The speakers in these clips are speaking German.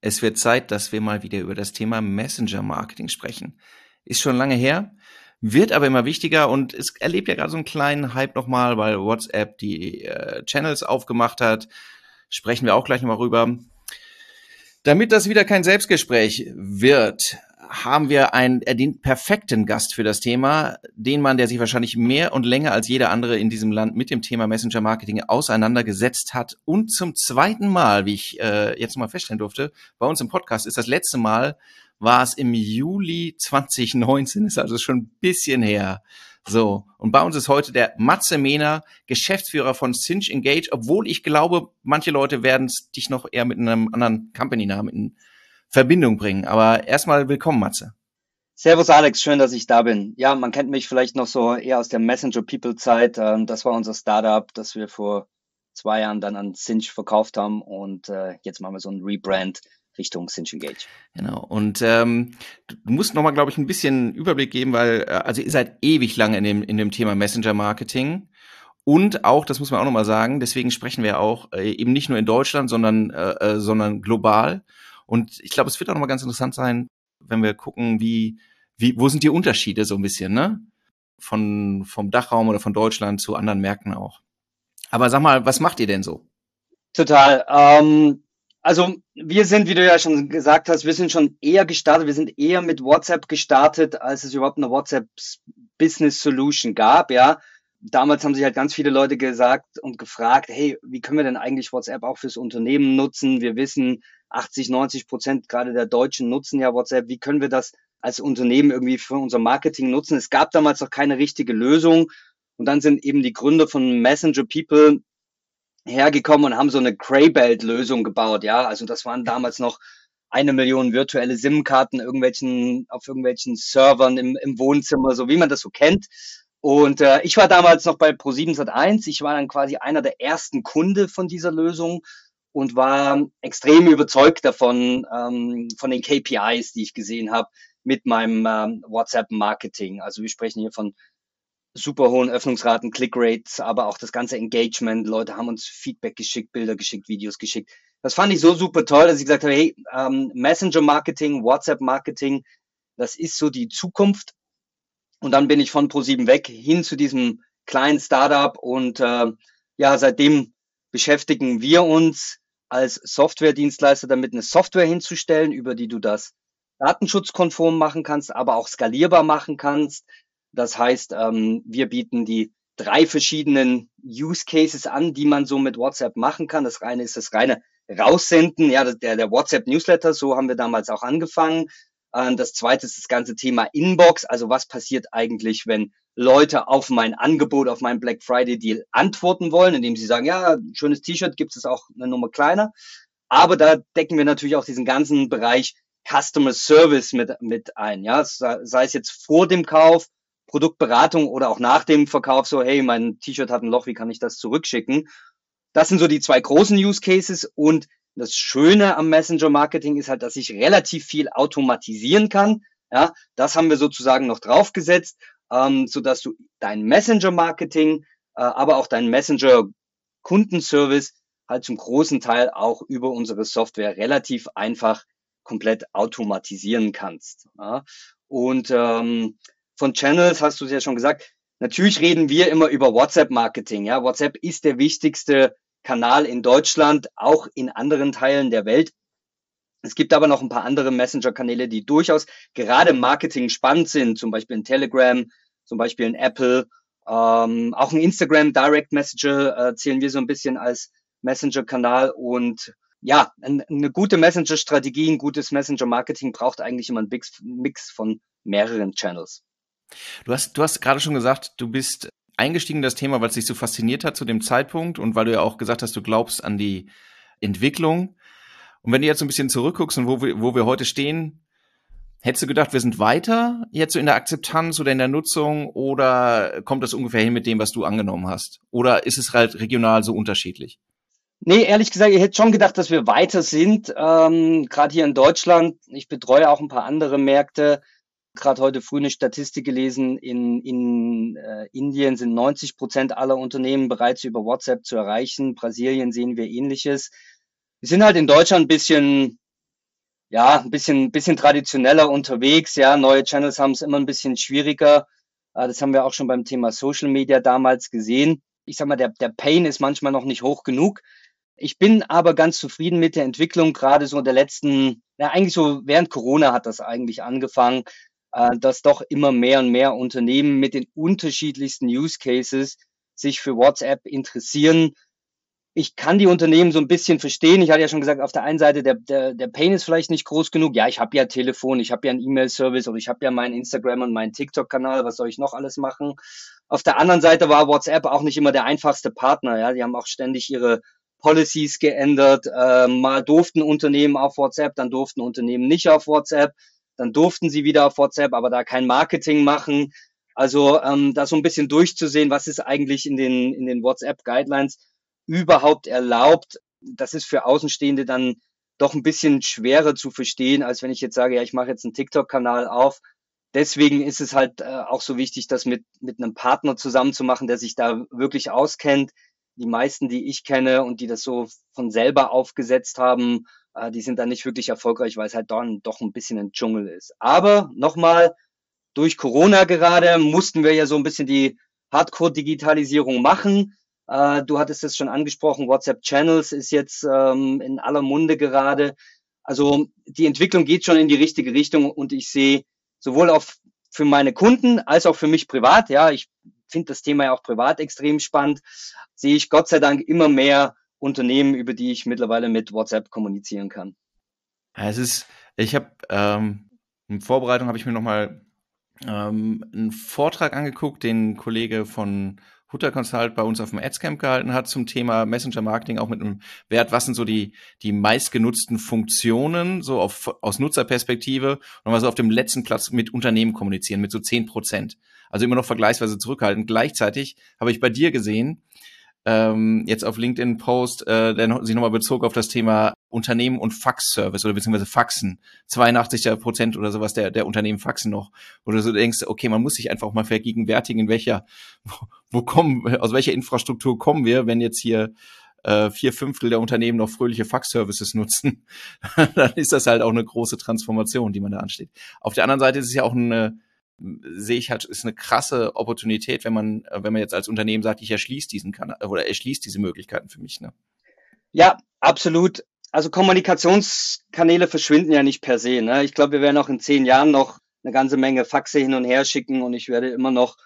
es wird Zeit, dass wir mal wieder über das Thema Messenger Marketing sprechen. Ist schon lange her, wird aber immer wichtiger und es erlebt ja gerade so einen kleinen Hype nochmal, weil WhatsApp die äh, Channels aufgemacht hat. Sprechen wir auch gleich nochmal rüber. Damit das wieder kein Selbstgespräch wird, haben wir einen, den perfekten Gast für das Thema, den Mann, der sich wahrscheinlich mehr und länger als jeder andere in diesem Land mit dem Thema Messenger Marketing auseinandergesetzt hat und zum zweiten Mal, wie ich äh, jetzt mal feststellen durfte, bei uns im Podcast ist das letzte Mal, war es im Juli 2019, ist also schon ein bisschen her. So, und bei uns ist heute der Matze Mehner, Geschäftsführer von Cinch Engage, obwohl ich glaube, manche Leute werden dich noch eher mit einem anderen Company-Namen Verbindung bringen. Aber erstmal willkommen, Matze. Servus Alex, schön, dass ich da bin. Ja, man kennt mich vielleicht noch so eher aus der Messenger People Zeit. Ähm, das war unser Startup, das wir vor zwei Jahren dann an Cinch verkauft haben und äh, jetzt machen wir so ein Rebrand Richtung Cinch Engage. Genau. Und ähm, du musst noch mal, glaube ich, ein bisschen Überblick geben, weil äh, also ihr seid ewig lange in dem in dem Thema Messenger Marketing. Und auch, das muss man auch noch mal sagen, deswegen sprechen wir auch äh, eben nicht nur in Deutschland, sondern, äh, äh sondern global. Und ich glaube, es wird auch nochmal ganz interessant sein, wenn wir gucken, wie, wie, wo sind die Unterschiede so ein bisschen, ne? Von, vom Dachraum oder von Deutschland zu anderen Märkten auch. Aber sag mal, was macht ihr denn so? Total. Ähm, also wir sind, wie du ja schon gesagt hast, wir sind schon eher gestartet, wir sind eher mit WhatsApp gestartet, als es überhaupt eine WhatsApp Business Solution gab, ja. Damals haben sich halt ganz viele Leute gesagt und gefragt, hey, wie können wir denn eigentlich WhatsApp auch fürs Unternehmen nutzen? Wir wissen, 80, 90 Prozent gerade der Deutschen nutzen ja WhatsApp. Wie können wir das als Unternehmen irgendwie für unser Marketing nutzen? Es gab damals noch keine richtige Lösung. Und dann sind eben die Gründer von Messenger People hergekommen und haben so eine Graybelt-Lösung gebaut. Ja, also das waren damals noch eine Million virtuelle SIM-Karten irgendwelchen, auf irgendwelchen Servern im, im Wohnzimmer, so wie man das so kennt. Und äh, ich war damals noch bei Pro7 Sat1. Ich war dann quasi einer der ersten Kunde von dieser Lösung und war extrem überzeugt davon, ähm, von den KPIs, die ich gesehen habe mit meinem ähm, WhatsApp-Marketing. Also wir sprechen hier von super hohen Öffnungsraten, Click-Rates, aber auch das ganze Engagement. Leute haben uns Feedback geschickt, Bilder geschickt, Videos geschickt. Das fand ich so super toll, dass ich gesagt habe, hey, ähm, Messenger-Marketing, WhatsApp-Marketing, das ist so die Zukunft. Und dann bin ich von Pro7 weg hin zu diesem kleinen Startup und äh, ja, seitdem beschäftigen wir uns als Softwaredienstleister damit, eine Software hinzustellen, über die du das datenschutzkonform machen kannst, aber auch skalierbar machen kannst. Das heißt, ähm, wir bieten die drei verschiedenen Use Cases an, die man so mit WhatsApp machen kann. Das eine ist das reine Raussenden, ja, der, der WhatsApp Newsletter, so haben wir damals auch angefangen. Ähm, das zweite ist das ganze Thema Inbox. Also was passiert eigentlich, wenn Leute auf mein Angebot, auf meinen Black Friday Deal antworten wollen, indem sie sagen, ja, schönes T-Shirt, gibt es auch eine Nummer kleiner. Aber da decken wir natürlich auch diesen ganzen Bereich Customer Service mit, mit ein. Ja, sei es jetzt vor dem Kauf, Produktberatung oder auch nach dem Verkauf so, hey, mein T-Shirt hat ein Loch, wie kann ich das zurückschicken? Das sind so die zwei großen Use Cases und das Schöne am Messenger Marketing ist halt, dass ich relativ viel automatisieren kann. Ja, das haben wir sozusagen noch draufgesetzt, ähm, so dass du dein Messenger Marketing, äh, aber auch dein Messenger Kundenservice halt zum großen Teil auch über unsere Software relativ einfach komplett automatisieren kannst. Ja. Und ähm, von Channels hast du es ja schon gesagt. Natürlich reden wir immer über WhatsApp Marketing. Ja, WhatsApp ist der wichtigste Kanal in Deutschland, auch in anderen Teilen der Welt. Es gibt aber noch ein paar andere Messenger-Kanäle, die durchaus gerade im Marketing spannend sind, zum Beispiel in Telegram, zum Beispiel in Apple, ähm, auch ein Instagram Direct Messenger äh, zählen wir so ein bisschen als Messenger-Kanal und ja, eine gute Messenger-Strategie, ein gutes Messenger-Marketing braucht eigentlich immer einen Mix von mehreren Channels. Du hast, du hast gerade schon gesagt, du bist eingestiegen in das Thema, weil es dich so fasziniert hat zu dem Zeitpunkt und weil du ja auch gesagt hast, du glaubst an die Entwicklung. Und wenn du jetzt so ein bisschen zurückguckst und wo wir, wo wir heute stehen, Hättest du gedacht, wir sind weiter jetzt so in der Akzeptanz oder in der Nutzung oder kommt das ungefähr hin mit dem, was du angenommen hast? Oder ist es halt regional so unterschiedlich? Nee, ehrlich gesagt, ich hätte schon gedacht, dass wir weiter sind. Ähm, Gerade hier in Deutschland. Ich betreue auch ein paar andere Märkte. Gerade heute früh eine Statistik gelesen. In, in äh, Indien sind 90 Prozent aller Unternehmen bereits über WhatsApp zu erreichen. Brasilien sehen wir ähnliches. Wir sind halt in Deutschland ein bisschen ja, ein bisschen, bisschen traditioneller unterwegs. Ja, neue Channels haben es immer ein bisschen schwieriger. Äh, das haben wir auch schon beim Thema Social Media damals gesehen. Ich sag mal, der, der Pain ist manchmal noch nicht hoch genug. Ich bin aber ganz zufrieden mit der Entwicklung, gerade so der letzten, ja, eigentlich so während Corona hat das eigentlich angefangen, äh, dass doch immer mehr und mehr Unternehmen mit den unterschiedlichsten Use Cases sich für WhatsApp interessieren ich kann die Unternehmen so ein bisschen verstehen. Ich hatte ja schon gesagt, auf der einen Seite, der, der, der Pain ist vielleicht nicht groß genug. Ja, ich habe ja Telefon, ich habe ja einen E-Mail-Service oder ich habe ja meinen Instagram und meinen TikTok-Kanal. Was soll ich noch alles machen? Auf der anderen Seite war WhatsApp auch nicht immer der einfachste Partner. Ja, die haben auch ständig ihre Policies geändert. Äh, mal durften Unternehmen auf WhatsApp, dann durften Unternehmen nicht auf WhatsApp. Dann durften sie wieder auf WhatsApp, aber da kein Marketing machen. Also ähm, da so ein bisschen durchzusehen, was ist eigentlich in den, in den WhatsApp-Guidelines überhaupt erlaubt, das ist für Außenstehende dann doch ein bisschen schwerer zu verstehen, als wenn ich jetzt sage, ja, ich mache jetzt einen TikTok-Kanal auf. Deswegen ist es halt äh, auch so wichtig, das mit, mit einem Partner zusammen zu machen, der sich da wirklich auskennt. Die meisten, die ich kenne und die das so von selber aufgesetzt haben, äh, die sind dann nicht wirklich erfolgreich, weil es halt dann doch ein bisschen ein Dschungel ist. Aber nochmal, durch Corona gerade mussten wir ja so ein bisschen die Hardcore-Digitalisierung machen. Äh, du hattest es schon angesprochen, WhatsApp Channels ist jetzt ähm, in aller Munde gerade. Also die Entwicklung geht schon in die richtige Richtung und ich sehe sowohl auf für meine Kunden als auch für mich privat, ja, ich finde das Thema ja auch privat extrem spannend, sehe ich Gott sei Dank immer mehr Unternehmen, über die ich mittlerweile mit WhatsApp kommunizieren kann. Es ist, ich habe ähm, in Vorbereitung habe ich mir nochmal ähm, einen Vortrag angeguckt, den Kollege von Hutter Consult bei uns auf dem Adscamp gehalten hat zum Thema Messenger Marketing, auch mit einem Wert, was sind so die, die meistgenutzten Funktionen, so auf, aus Nutzerperspektive, und mal so auf dem letzten Platz mit Unternehmen kommunizieren, mit so zehn Prozent. Also immer noch vergleichsweise zurückhaltend. Gleichzeitig habe ich bei dir gesehen, ähm, jetzt auf LinkedIn Post, äh, der sich nochmal bezog auf das Thema Unternehmen und Faxservice oder beziehungsweise Faxen. 82 Prozent oder sowas der, der Unternehmen faxen noch. Du so denkst, okay, man muss sich einfach auch mal vergegenwärtigen, in welcher, wo kommen, aus welcher Infrastruktur kommen wir, wenn jetzt hier äh, vier Fünftel der Unternehmen noch fröhliche Fax-Services nutzen, dann ist das halt auch eine große Transformation, die man da ansteht. Auf der anderen Seite ist es ja auch eine sehe ich halt, ist eine krasse Opportunität, wenn man, äh, wenn man jetzt als Unternehmen sagt, ich erschließe diesen Kanal oder erschließe diese Möglichkeiten für mich. Ne? Ja, absolut. Also Kommunikationskanäle verschwinden ja nicht per se. Ne? Ich glaube, wir werden auch in zehn Jahren noch eine ganze Menge Faxe hin und her schicken und ich werde immer noch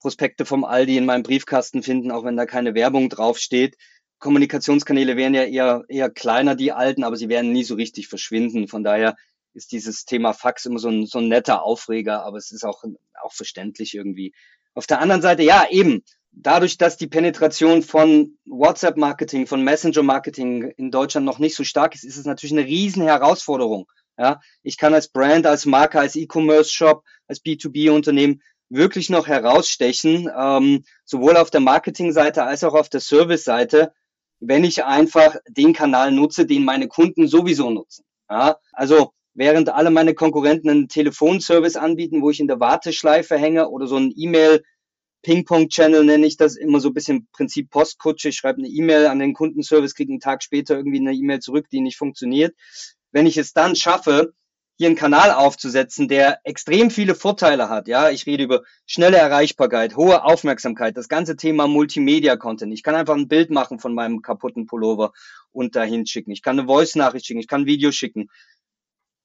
Prospekte vom Aldi in meinem Briefkasten finden, auch wenn da keine Werbung draufsteht. Kommunikationskanäle werden ja eher, eher kleiner, die alten, aber sie werden nie so richtig verschwinden. Von daher ist dieses Thema Fax immer so ein, so ein netter Aufreger, aber es ist auch, auch verständlich irgendwie. Auf der anderen Seite, ja, eben, dadurch, dass die Penetration von WhatsApp-Marketing, von Messenger-Marketing in Deutschland noch nicht so stark ist, ist es natürlich eine riesen Herausforderung. Ja, ich kann als Brand, als Marke, als E-Commerce-Shop, als B2B-Unternehmen wirklich noch herausstechen, ähm, sowohl auf der Marketing-Seite als auch auf der Service-Seite, wenn ich einfach den Kanal nutze, den meine Kunden sowieso nutzen. Ja, also während alle meine Konkurrenten einen Telefonservice anbieten, wo ich in der Warteschleife hänge oder so ein E-Mail Ping-Pong-Channel nenne ich das immer so ein bisschen Prinzip Postkutsche. Ich schreibe eine E-Mail an den Kundenservice, kriege einen Tag später irgendwie eine E-Mail zurück, die nicht funktioniert. Wenn ich es dann schaffe, hier einen Kanal aufzusetzen, der extrem viele Vorteile hat. Ja, ich rede über schnelle Erreichbarkeit, hohe Aufmerksamkeit, das ganze Thema Multimedia-Content. Ich kann einfach ein Bild machen von meinem kaputten Pullover und dahin schicken. Ich kann eine Voice-Nachricht schicken, ich kann ein Video schicken.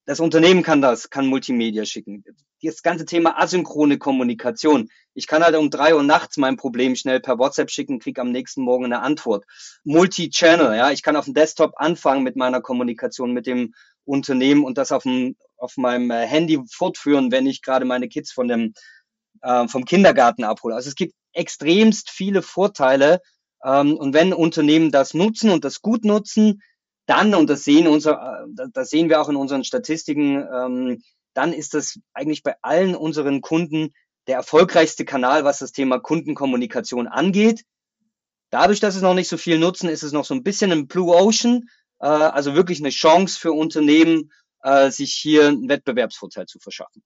Das Unternehmen kann das, kann Multimedia schicken. Das ganze Thema asynchrone Kommunikation. Ich kann halt um drei Uhr nachts mein Problem schnell per WhatsApp schicken, krieg am nächsten Morgen eine Antwort. Multi-Channel, ja. Ich kann auf dem Desktop anfangen mit meiner Kommunikation mit dem Unternehmen und das auf, dem, auf meinem äh, Handy fortführen, wenn ich gerade meine Kids von dem, äh, vom Kindergarten abhole. Also es gibt extremst viele Vorteile. Ähm, und wenn Unternehmen das nutzen und das gut nutzen, dann, und das sehen, unser, äh, das sehen wir auch in unseren Statistiken, ähm, dann ist das eigentlich bei allen unseren Kunden der erfolgreichste Kanal, was das Thema Kundenkommunikation angeht. Dadurch, dass es noch nicht so viel nutzen, ist es noch so ein bisschen im Blue Ocean, äh, also wirklich eine Chance für Unternehmen, äh, sich hier einen Wettbewerbsvorteil zu verschaffen.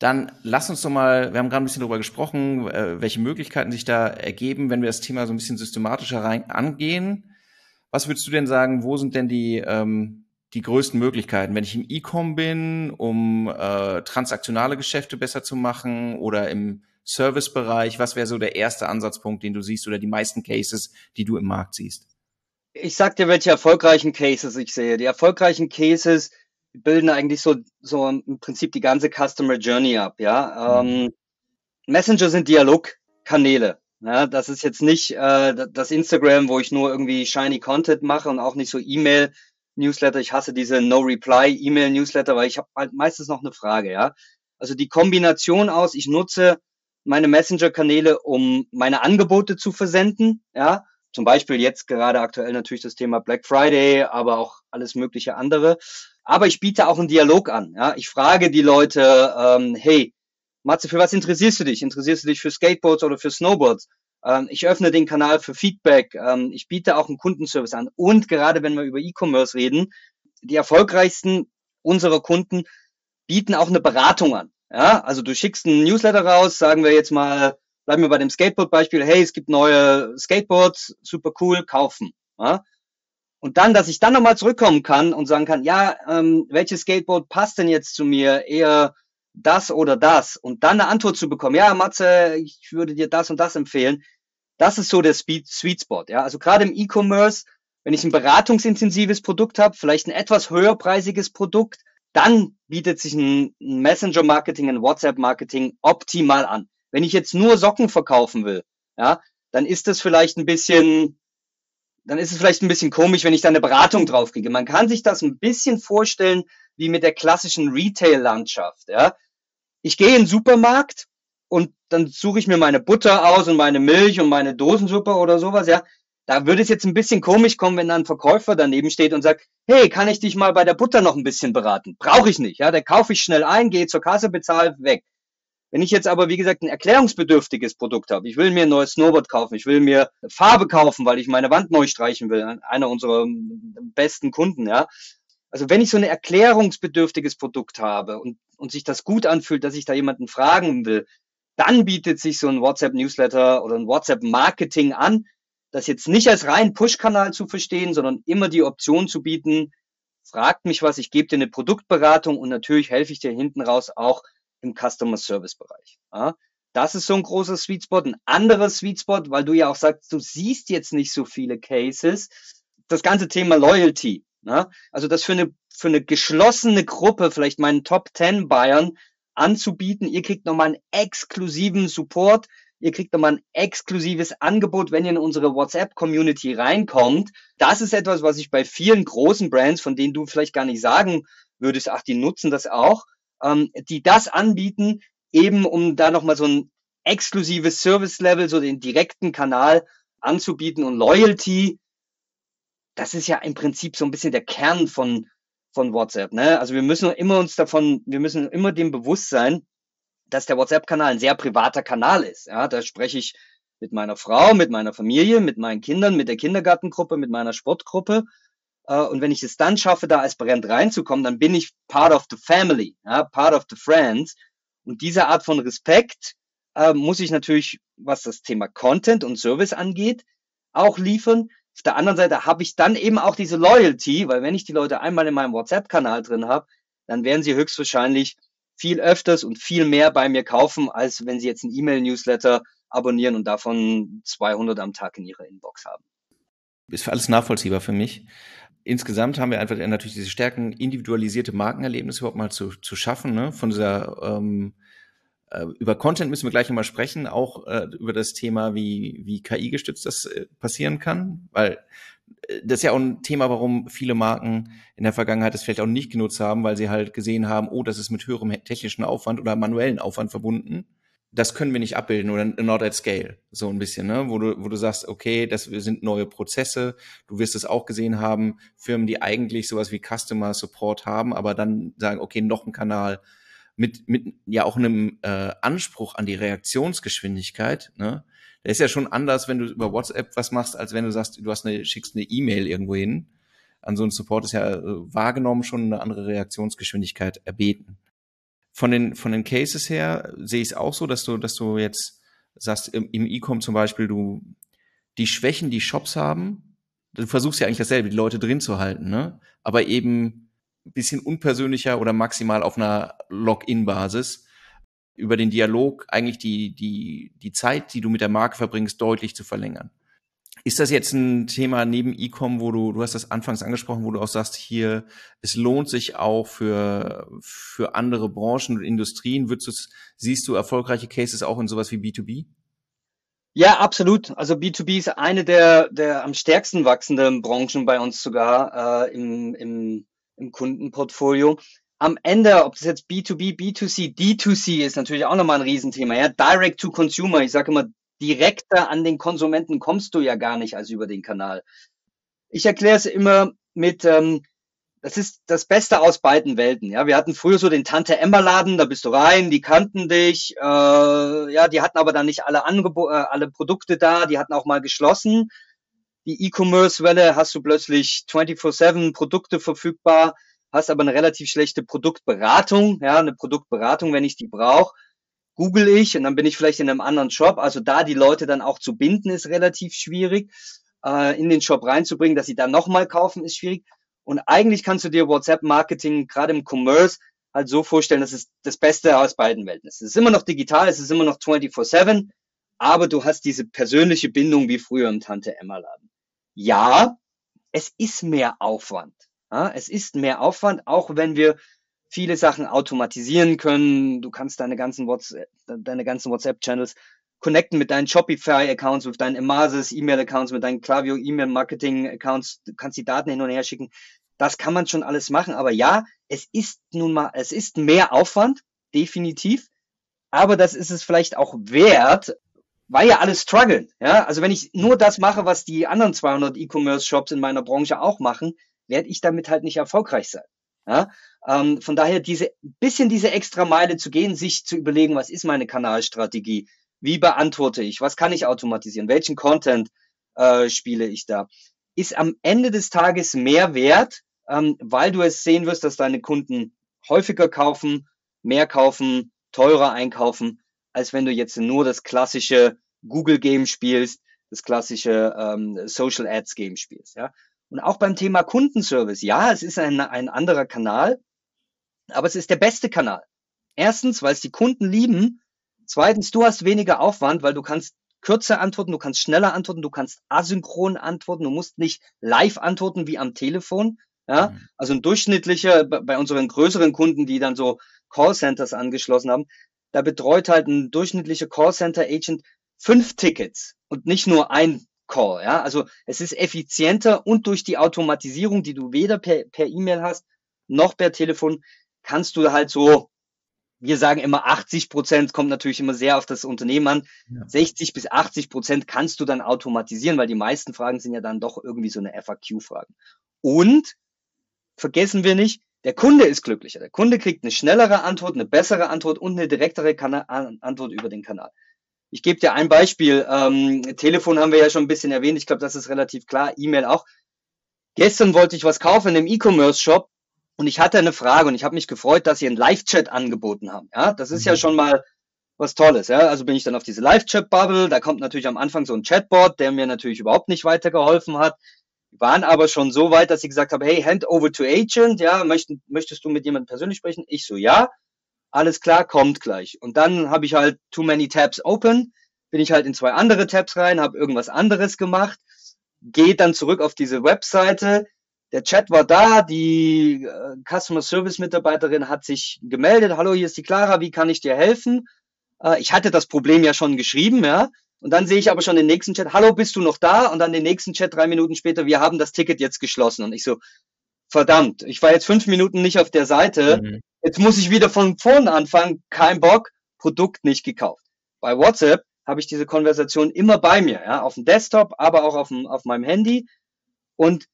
Dann lass uns doch mal, wir haben gerade ein bisschen darüber gesprochen, äh, welche Möglichkeiten sich da ergeben, wenn wir das Thema so ein bisschen systematischer rein angehen. Was würdest du denn sagen, wo sind denn die, ähm, die größten Möglichkeiten, wenn ich im E-Com bin, um äh, transaktionale Geschäfte besser zu machen oder im Servicebereich? Was wäre so der erste Ansatzpunkt, den du siehst oder die meisten Cases, die du im Markt siehst? Ich sag dir, welche erfolgreichen Cases ich sehe. Die erfolgreichen Cases bilden eigentlich so, so im Prinzip die ganze Customer Journey ab, ja. Mhm. Ähm, Messenger sind Dialogkanäle. Ja, das ist jetzt nicht äh, das Instagram, wo ich nur irgendwie shiny Content mache und auch nicht so E-Mail Newsletter. Ich hasse diese No-Reply-E-Mail-Newsletter, weil ich habe halt meistens noch eine Frage, ja. Also die Kombination aus, ich nutze meine Messenger-Kanäle, um meine Angebote zu versenden, ja. Zum Beispiel jetzt gerade aktuell natürlich das Thema Black Friday, aber auch alles mögliche andere. Aber ich biete auch einen Dialog an. Ja. Ich frage die Leute, ähm, hey, Matze, für was interessierst du dich? Interessierst du dich für Skateboards oder für Snowboards? Ähm, ich öffne den Kanal für Feedback. Ähm, ich biete auch einen Kundenservice an. Und gerade wenn wir über E-Commerce reden, die erfolgreichsten unserer Kunden bieten auch eine Beratung an. Ja, also du schickst einen Newsletter raus, sagen wir jetzt mal, bleiben wir bei dem Skateboard-Beispiel, hey, es gibt neue Skateboards, super cool, kaufen. Ja? Und dann, dass ich dann nochmal zurückkommen kann und sagen kann, ja, ähm, welches Skateboard passt denn jetzt zu mir? Eher das oder das und dann eine Antwort zu bekommen, ja, Matze, ich würde dir das und das empfehlen, das ist so der Speed, Sweet Spot. Ja, also gerade im E-Commerce, wenn ich ein beratungsintensives Produkt habe, vielleicht ein etwas höherpreisiges Produkt, dann bietet sich ein Messenger-Marketing, ein WhatsApp-Marketing optimal an. Wenn ich jetzt nur Socken verkaufen will, ja, dann ist das vielleicht ein bisschen, dann ist es vielleicht ein bisschen komisch, wenn ich da eine Beratung draufkriege. Man kann sich das ein bisschen vorstellen wie mit der klassischen Retail-Landschaft. Ja. Ich gehe in den Supermarkt und dann suche ich mir meine Butter aus und meine Milch und meine Dosensuppe oder sowas, ja. Da würde es jetzt ein bisschen komisch kommen, wenn da ein Verkäufer daneben steht und sagt, hey, kann ich dich mal bei der Butter noch ein bisschen beraten? Brauche ich nicht, ja. Da kaufe ich schnell ein, gehe zur Kasse, bezahle, weg. Wenn ich jetzt aber, wie gesagt, ein erklärungsbedürftiges Produkt habe, ich will mir ein neues Snowboard kaufen, ich will mir Farbe kaufen, weil ich meine Wand neu streichen will, einer unserer besten Kunden, ja, also wenn ich so ein erklärungsbedürftiges Produkt habe und, und sich das gut anfühlt, dass ich da jemanden fragen will, dann bietet sich so ein WhatsApp-Newsletter oder ein WhatsApp-Marketing an, das jetzt nicht als rein Push-Kanal zu verstehen, sondern immer die Option zu bieten, fragt mich was, ich gebe dir eine Produktberatung und natürlich helfe ich dir hinten raus auch im Customer Service Bereich. Ja, das ist so ein großer Sweet Spot. Ein anderer Sweet Spot, weil du ja auch sagst, du siehst jetzt nicht so viele Cases. Das ganze Thema Loyalty. Ne? Also das für eine, für eine geschlossene Gruppe, vielleicht meinen Top 10 Bayern, anzubieten. Ihr kriegt nochmal einen exklusiven Support. Ihr kriegt nochmal ein exklusives Angebot, wenn ihr in unsere WhatsApp-Community reinkommt. Das ist etwas, was ich bei vielen großen Brands, von denen du vielleicht gar nicht sagen würdest, ach, die nutzen das auch, ähm, die das anbieten, eben um da nochmal so ein exklusives Service-Level, so den direkten Kanal anzubieten und Loyalty das ist ja im Prinzip so ein bisschen der Kern von, von WhatsApp. Ne? Also wir müssen immer uns davon, wir müssen immer dem bewusst sein, dass der WhatsApp-Kanal ein sehr privater Kanal ist. Ja, da spreche ich mit meiner Frau, mit meiner Familie, mit meinen Kindern, mit der Kindergartengruppe, mit meiner Sportgruppe. Äh, und wenn ich es dann schaffe, da als Brand reinzukommen, dann bin ich part of the family, ja, part of the friends. Und diese Art von Respekt äh, muss ich natürlich, was das Thema Content und Service angeht, auch liefern. Auf der anderen Seite habe ich dann eben auch diese Loyalty, weil wenn ich die Leute einmal in meinem WhatsApp-Kanal drin habe, dann werden sie höchstwahrscheinlich viel öfters und viel mehr bei mir kaufen, als wenn sie jetzt einen E-Mail-Newsletter abonnieren und davon 200 am Tag in ihrer Inbox haben. Ist für alles nachvollziehbar für mich. Insgesamt haben wir einfach natürlich diese stärken individualisierte Markenerlebnisse überhaupt mal zu, zu schaffen, ne? von dieser ähm, äh, über Content müssen wir gleich nochmal sprechen, auch äh, über das Thema, wie, wie KI-gestützt das äh, passieren kann, weil äh, das ist ja auch ein Thema, warum viele Marken in der Vergangenheit das vielleicht auch nicht genutzt haben, weil sie halt gesehen haben, oh, das ist mit höherem technischen Aufwand oder manuellen Aufwand verbunden. Das können wir nicht abbilden oder not at scale, so ein bisschen, ne? wo du, wo du sagst, okay, das sind neue Prozesse. Du wirst es auch gesehen haben, Firmen, die eigentlich sowas wie Customer Support haben, aber dann sagen, okay, noch ein Kanal, mit, mit ja auch einem äh, Anspruch an die Reaktionsgeschwindigkeit, ne? Der ist ja schon anders, wenn du über WhatsApp was machst, als wenn du sagst, du hast eine, schickst eine E-Mail irgendwo hin. An so einen Support ist ja äh, wahrgenommen schon eine andere Reaktionsgeschwindigkeit erbeten. Von den, von den Cases her sehe ich es auch so, dass du, dass du jetzt sagst, im, im E-Com zum Beispiel, du die Schwächen, die Shops haben, du versuchst ja eigentlich dasselbe, die Leute drin zu halten, ne? Aber eben ein bisschen unpersönlicher oder maximal auf einer Login-Basis über den Dialog eigentlich die, die, die Zeit, die du mit der Marke verbringst, deutlich zu verlängern. Ist das jetzt ein Thema neben E-Com, wo du, du hast das anfangs angesprochen, wo du auch sagst, hier, es lohnt sich auch für, für andere Branchen und Industrien. Würdest du, siehst du erfolgreiche Cases auch in sowas wie B2B? Ja, absolut. Also B2B ist eine der, der am stärksten wachsenden Branchen bei uns sogar äh, im, im, im Kundenportfolio. Am Ende, ob das jetzt B2B, B2C, D2C ist natürlich auch nochmal ein Riesenthema. Ja, Direct to Consumer. Ich sage immer, direkter an den Konsumenten kommst du ja gar nicht als über den Kanal. Ich erkläre es immer mit, ähm, das ist das Beste aus beiden Welten. Ja, wir hatten früher so den Tante Emma Laden, da bist du rein, die kannten dich, äh, ja, die hatten aber dann nicht alle Angebo äh, alle Produkte da, die hatten auch mal geschlossen. Die E-Commerce-Welle hast du plötzlich 24/7 Produkte verfügbar, hast aber eine relativ schlechte Produktberatung, ja, eine Produktberatung, wenn ich die brauche, google ich und dann bin ich vielleicht in einem anderen Shop. Also da die Leute dann auch zu binden, ist relativ schwierig. Äh, in den Shop reinzubringen, dass sie dann nochmal kaufen, ist schwierig. Und eigentlich kannst du dir WhatsApp-Marketing gerade im Commerce halt so vorstellen, dass es das Beste aus beiden Welten ist. Es ist immer noch digital, es ist immer noch 24-7, aber du hast diese persönliche Bindung wie früher im Tante-Emma-Laden. Ja, es ist mehr Aufwand. Ja, es ist mehr Aufwand, auch wenn wir viele Sachen automatisieren können. Du kannst deine ganzen WhatsApp, deine ganzen WhatsApp-Channels connecten mit deinen Shopify-Accounts, mit deinen Emasis E-Mail-Accounts, mit deinen Klaviyo E-Mail-Marketing-Accounts. Du kannst die Daten hin und her schicken. Das kann man schon alles machen. Aber ja, es ist nun mal, es ist mehr Aufwand, definitiv. Aber das ist es vielleicht auch wert, weil ja alle strugglen. Ja, also wenn ich nur das mache, was die anderen 200 E-Commerce-Shops in meiner Branche auch machen, werde ich damit halt nicht erfolgreich sein. Ja, ähm, von daher diese bisschen diese extra Meile zu gehen, sich zu überlegen, was ist meine Kanalstrategie, wie beantworte ich? Was kann ich automatisieren? Welchen Content äh, spiele ich da? Ist am Ende des Tages mehr wert, ähm, weil du es sehen wirst, dass deine Kunden häufiger kaufen, mehr kaufen, teurer einkaufen, als wenn du jetzt nur das klassische Google Game spielst, das klassische ähm, Social Ads Game spielst. Ja? Und auch beim Thema Kundenservice, ja, es ist ein, ein anderer Kanal, aber es ist der beste Kanal. Erstens, weil es die Kunden lieben Zweitens, du hast weniger Aufwand, weil du kannst kürzer antworten, du kannst schneller antworten, du kannst asynchron antworten, du musst nicht live antworten wie am Telefon. Ja, mhm. also ein durchschnittlicher, bei unseren größeren Kunden, die dann so Callcenters angeschlossen haben, da betreut halt ein durchschnittlicher Callcenter-Agent fünf Tickets und nicht nur ein Call. Ja, also es ist effizienter und durch die Automatisierung, die du weder per E-Mail e hast noch per Telefon, kannst du halt so wir sagen immer 80 Prozent, kommt natürlich immer sehr auf das Unternehmen an. Ja. 60 bis 80 Prozent kannst du dann automatisieren, weil die meisten Fragen sind ja dann doch irgendwie so eine FAQ-Fragen. Und vergessen wir nicht, der Kunde ist glücklicher. Der Kunde kriegt eine schnellere Antwort, eine bessere Antwort und eine direktere Kana Antwort über den Kanal. Ich gebe dir ein Beispiel. Ähm, Telefon haben wir ja schon ein bisschen erwähnt. Ich glaube, das ist relativ klar. E-Mail auch. Gestern wollte ich was kaufen einem E-Commerce-Shop und ich hatte eine Frage und ich habe mich gefreut, dass sie einen Live-Chat angeboten haben. Ja, das ist ja mhm. schon mal was Tolles. Ja, also bin ich dann auf diese Live-Chat-Bubble. Da kommt natürlich am Anfang so ein Chatbot, der mir natürlich überhaupt nicht weitergeholfen hat. Wir waren aber schon so weit, dass ich gesagt habe, hey, hand over to agent. Ja, möchtest, möchtest du mit jemandem persönlich sprechen? Ich so, ja. Alles klar, kommt gleich. Und dann habe ich halt too many tabs open. Bin ich halt in zwei andere Tabs rein, habe irgendwas anderes gemacht. Gehe dann zurück auf diese Webseite der Chat war da, die äh, Customer Service Mitarbeiterin hat sich gemeldet. Hallo, hier ist die Clara, wie kann ich dir helfen? Äh, ich hatte das Problem ja schon geschrieben, ja. Und dann sehe ich aber schon den nächsten Chat, hallo, bist du noch da? Und dann den nächsten Chat drei Minuten später, wir haben das Ticket jetzt geschlossen. Und ich so, verdammt, ich war jetzt fünf Minuten nicht auf der Seite. Mhm. Jetzt muss ich wieder von vorne anfangen. Kein Bock, Produkt nicht gekauft. Bei WhatsApp habe ich diese Konversation immer bei mir, ja, auf dem Desktop, aber auch auf, dem, auf meinem Handy. Und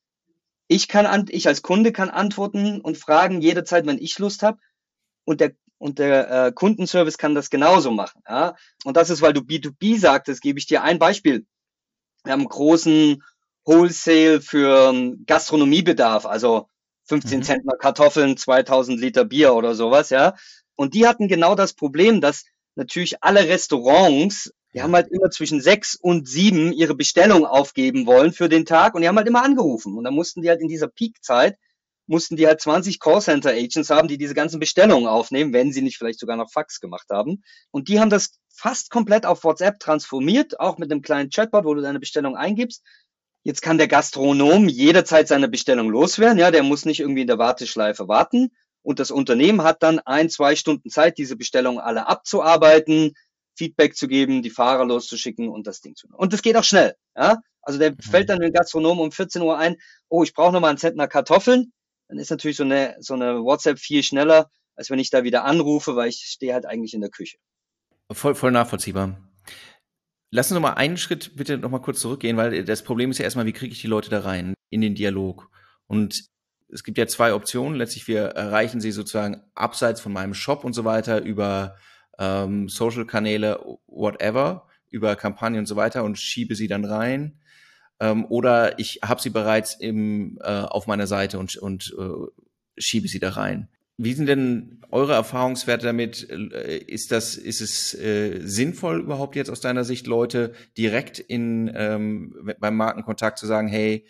ich kann, ich als Kunde kann antworten und fragen jederzeit, wenn ich Lust habe. Und der und der äh, Kundenservice kann das genauso machen. Ja? Und das ist, weil du B2B sagtest, gebe ich dir ein Beispiel. Wir haben einen großen Wholesale für ähm, Gastronomiebedarf, also 15 mhm. Zentner Kartoffeln, 2000 Liter Bier oder sowas, ja. Und die hatten genau das Problem, dass natürlich alle Restaurants, die haben halt immer zwischen sechs und sieben ihre Bestellung aufgeben wollen für den Tag und die haben halt immer angerufen. Und dann mussten die halt in dieser Peak-Zeit, mussten die halt 20 Callcenter-Agents haben, die diese ganzen Bestellungen aufnehmen, wenn sie nicht vielleicht sogar noch Fax gemacht haben. Und die haben das fast komplett auf WhatsApp transformiert, auch mit einem kleinen Chatbot, wo du deine Bestellung eingibst. Jetzt kann der Gastronom jederzeit seine Bestellung loswerden. Ja, der muss nicht irgendwie in der Warteschleife warten. Und das Unternehmen hat dann ein, zwei Stunden Zeit, diese Bestellungen alle abzuarbeiten, Feedback zu geben, die Fahrer loszuschicken und das Ding zu. Und das geht auch schnell. Ja? Also der mhm. fällt dann den Gastronom um 14 Uhr ein, oh, ich brauche noch mal einen Zentner Kartoffeln. Dann ist natürlich so eine, so eine WhatsApp viel schneller, als wenn ich da wieder anrufe, weil ich stehe halt eigentlich in der Küche. Voll, voll nachvollziehbar. Lass uns noch mal einen Schritt bitte noch mal kurz zurückgehen, weil das Problem ist ja erstmal, wie kriege ich die Leute da rein in den Dialog? Und es gibt ja zwei Optionen. Letztlich, wir erreichen sie sozusagen abseits von meinem Shop und so weiter über ähm, Social-Kanäle, whatever, über Kampagnen und so weiter und schiebe sie dann rein. Ähm, oder ich habe sie bereits im, äh, auf meiner Seite und, und äh, schiebe sie da rein. Wie sind denn eure Erfahrungswerte damit? Äh, ist das, ist es äh, sinnvoll überhaupt jetzt aus deiner Sicht, Leute direkt in ähm, beim Markenkontakt zu sagen, hey,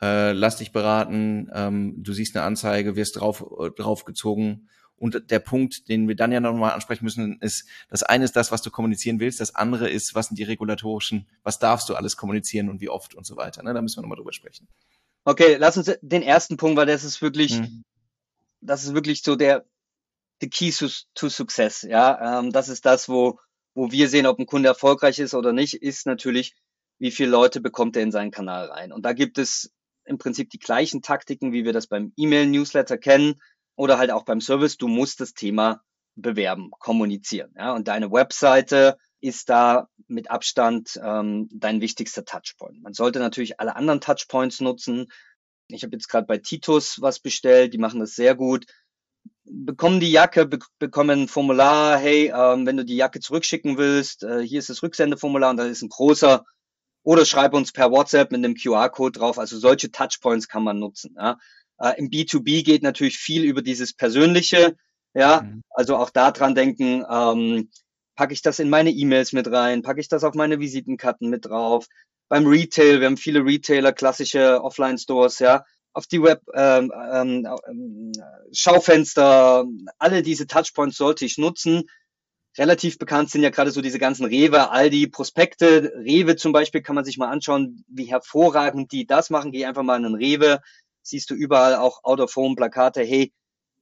äh, lass dich beraten, ähm, du siehst eine Anzeige, wirst drauf äh, draufgezogen. Und der Punkt, den wir dann ja nochmal ansprechen müssen, ist, das eine ist das, was du kommunizieren willst, das andere ist, was sind die regulatorischen, was darfst du alles kommunizieren und wie oft und so weiter. Ne? Da müssen wir nochmal drüber sprechen. Okay, lass uns den ersten Punkt, weil das ist wirklich, hm das ist wirklich so der the key to, success. Ja, ähm, das ist das, wo wo wir sehen, ob ein Kunde erfolgreich ist oder nicht, ist natürlich, wie viele Leute bekommt er in seinen Kanal rein. Und da gibt es im Prinzip die gleichen Taktiken, wie wir das beim E-Mail-Newsletter kennen oder halt auch beim Service. Du musst das Thema bewerben, kommunizieren. Ja, und deine Webseite ist da mit Abstand ähm, dein wichtigster Touchpoint. Man sollte natürlich alle anderen Touchpoints nutzen, ich habe jetzt gerade bei Titus was bestellt, die machen das sehr gut. Bekommen die Jacke, be bekommen ein Formular, hey, ähm, wenn du die Jacke zurückschicken willst, äh, hier ist das Rücksendeformular und da ist ein großer. Oder schreib uns per WhatsApp mit einem QR-Code drauf. Also solche Touchpoints kann man nutzen. Ja. Äh, Im B2B geht natürlich viel über dieses Persönliche. Ja, mhm. also auch da dran denken, ähm, packe ich das in meine E-Mails mit rein, packe ich das auf meine Visitenkarten mit drauf, beim Retail, wir haben viele Retailer, klassische Offline-Stores, ja, auf die Web, ähm, ähm, ähm, Schaufenster, alle diese Touchpoints sollte ich nutzen. Relativ bekannt sind ja gerade so diese ganzen Rewe, Aldi, Prospekte. Rewe zum Beispiel kann man sich mal anschauen, wie hervorragend die das machen. Geh einfach mal in einen Rewe, siehst du überall auch Out-of-Home-Plakate. Hey,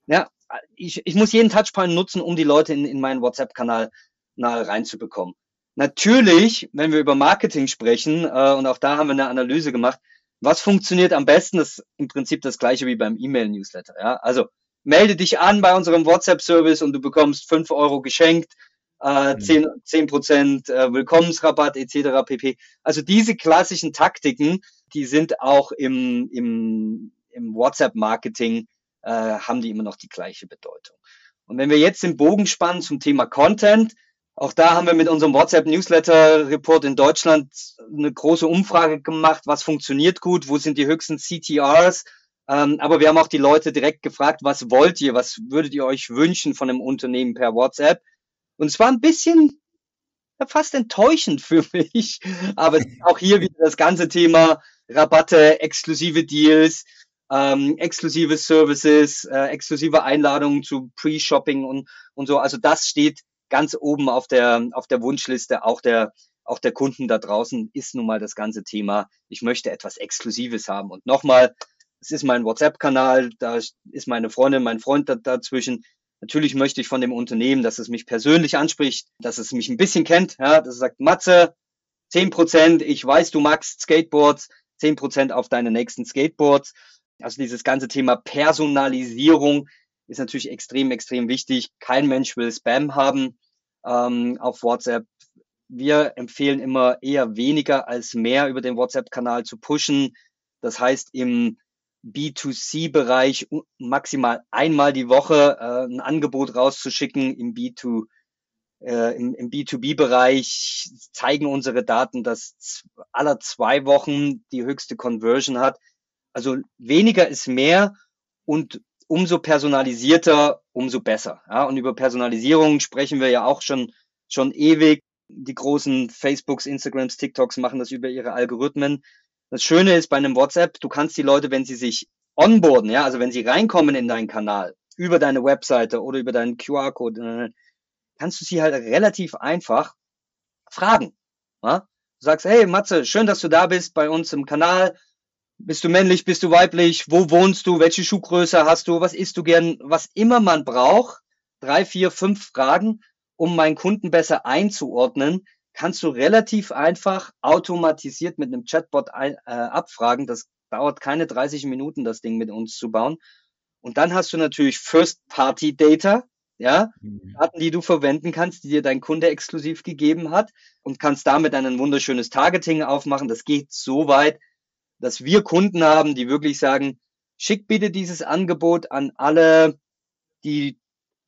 ja, ich, ich muss jeden Touchpoint nutzen, um die Leute in, in meinen WhatsApp-Kanal reinzubekommen. Natürlich, wenn wir über Marketing sprechen, äh, und auch da haben wir eine Analyse gemacht, was funktioniert am besten, das ist im Prinzip das gleiche wie beim E-Mail-Newsletter. Ja? Also melde dich an bei unserem WhatsApp-Service und du bekommst fünf Euro geschenkt, äh, mhm. zehn zehn Prozent äh, Willkommensrabatt etc. pp. Also diese klassischen Taktiken, die sind auch im, im, im WhatsApp-Marketing, äh, haben die immer noch die gleiche Bedeutung. Und wenn wir jetzt den Bogen spannen zum Thema Content, auch da haben wir mit unserem WhatsApp-Newsletter-Report in Deutschland eine große Umfrage gemacht, was funktioniert gut, wo sind die höchsten CTRs. Ähm, aber wir haben auch die Leute direkt gefragt, was wollt ihr, was würdet ihr euch wünschen von einem Unternehmen per WhatsApp? Und es war ein bisschen fast enttäuschend für mich. Aber auch hier wieder das ganze Thema Rabatte, exklusive Deals, ähm, exklusive Services, äh, exklusive Einladungen zu Pre-Shopping und, und so. Also das steht ganz oben auf der, auf der Wunschliste auch der, auch der Kunden da draußen ist nun mal das ganze Thema, ich möchte etwas Exklusives haben. Und nochmal, es ist mein WhatsApp-Kanal, da ist meine Freundin, mein Freund da, dazwischen. Natürlich möchte ich von dem Unternehmen, dass es mich persönlich anspricht, dass es mich ein bisschen kennt, ja, dass es sagt, Matze, zehn Prozent, ich weiß, du magst Skateboards, zehn Prozent auf deine nächsten Skateboards. Also dieses ganze Thema Personalisierung ist natürlich extrem, extrem wichtig. Kein Mensch will Spam haben ähm, auf WhatsApp. Wir empfehlen immer eher weniger als mehr über den WhatsApp-Kanal zu pushen. Das heißt, im B2C-Bereich maximal einmal die Woche äh, ein Angebot rauszuschicken. Im B2 äh, im, im B2B-Bereich zeigen unsere Daten, dass aller zwei Wochen die höchste Conversion hat. Also weniger ist mehr und umso personalisierter, umso besser. Ja, und über Personalisierung sprechen wir ja auch schon, schon ewig. Die großen Facebooks, Instagrams, TikToks machen das über ihre Algorithmen. Das Schöne ist bei einem WhatsApp, du kannst die Leute, wenn sie sich onboarden, ja, also wenn sie reinkommen in deinen Kanal, über deine Webseite oder über deinen QR-Code, kannst du sie halt relativ einfach fragen. Ja? Du sagst, hey Matze, schön, dass du da bist bei uns im Kanal. Bist du männlich, bist du weiblich? Wo wohnst du? Welche Schuhgröße hast du? Was isst du gern? Was immer man braucht, drei, vier, fünf Fragen, um meinen Kunden besser einzuordnen, kannst du relativ einfach automatisiert mit einem Chatbot ein, äh, abfragen. Das dauert keine 30 Minuten, das Ding mit uns zu bauen. Und dann hast du natürlich First-Party-Data, ja, mhm. Daten, die du verwenden kannst, die dir dein Kunde exklusiv gegeben hat und kannst damit ein wunderschönes Targeting aufmachen. Das geht so weit, dass wir Kunden haben, die wirklich sagen, schick bitte dieses Angebot an alle, die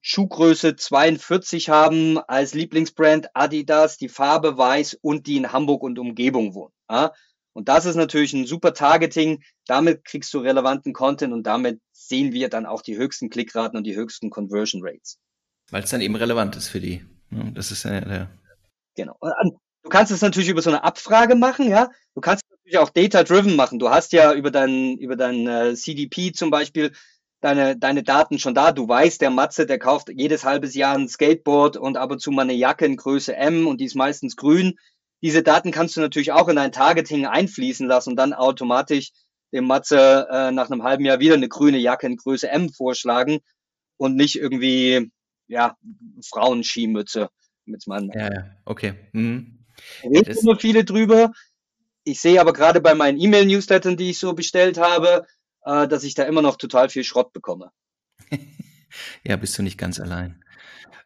Schuhgröße 42 haben, als Lieblingsbrand Adidas, die Farbe weiß und die in Hamburg und Umgebung wohnen. Ja? Und das ist natürlich ein super Targeting. Damit kriegst du relevanten Content und damit sehen wir dann auch die höchsten Klickraten und die höchsten Conversion Rates. Weil es dann eben relevant ist für die. Das ist ja der. Genau. Du kannst es natürlich über so eine Abfrage machen, ja. Du kannst natürlich auch data-driven machen. Du hast ja über dein, über dein äh, CDP zum Beispiel deine, deine Daten schon da. Du weißt, der Matze, der kauft jedes halbes Jahr ein Skateboard und ab und zu mal eine Jacke in Größe M und die ist meistens grün. Diese Daten kannst du natürlich auch in dein Targeting einfließen lassen und dann automatisch dem Matze äh, nach einem halben Jahr wieder eine grüne Jacke in Größe M vorschlagen und nicht irgendwie, ja, Frauenskimütze mit meinem. Ja, ja, okay. Mhm. Reden nur viele drüber. Ich sehe aber gerade bei meinen E-Mail-Newslettern, die ich so bestellt habe, äh, dass ich da immer noch total viel Schrott bekomme. ja, bist du nicht ganz allein.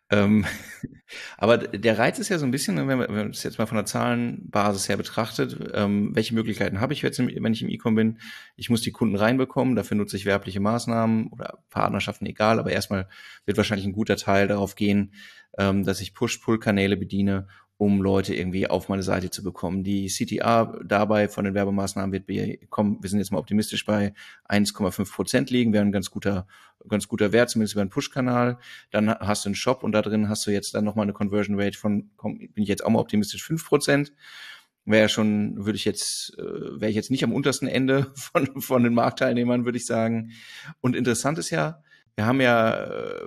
Ähm, aber der Reiz ist ja so ein bisschen, wenn man, wenn es jetzt mal von der Zahlenbasis her betrachtet, ähm, welche Möglichkeiten habe ich jetzt, wenn ich im E-Com bin? Ich muss die Kunden reinbekommen, dafür nutze ich werbliche Maßnahmen oder Partnerschaften, egal, aber erstmal wird wahrscheinlich ein guter Teil darauf gehen, ähm, dass ich Push-Pull-Kanäle bediene um Leute irgendwie auf meine Seite zu bekommen. Die CTA dabei von den Werbemaßnahmen wird bekommen, wir sind jetzt mal optimistisch bei 1,5 Prozent liegen, wäre ein ganz guter, ganz guter Wert, zumindest über einen Push-Kanal. Dann hast du einen Shop und da drin hast du jetzt dann nochmal eine Conversion Rate von, komm, bin ich jetzt auch mal optimistisch, 5 Prozent. Wäre schon, würde ich jetzt, äh, wäre ich jetzt nicht am untersten Ende von, von den Marktteilnehmern, würde ich sagen. Und interessant ist ja, wir haben ja, äh,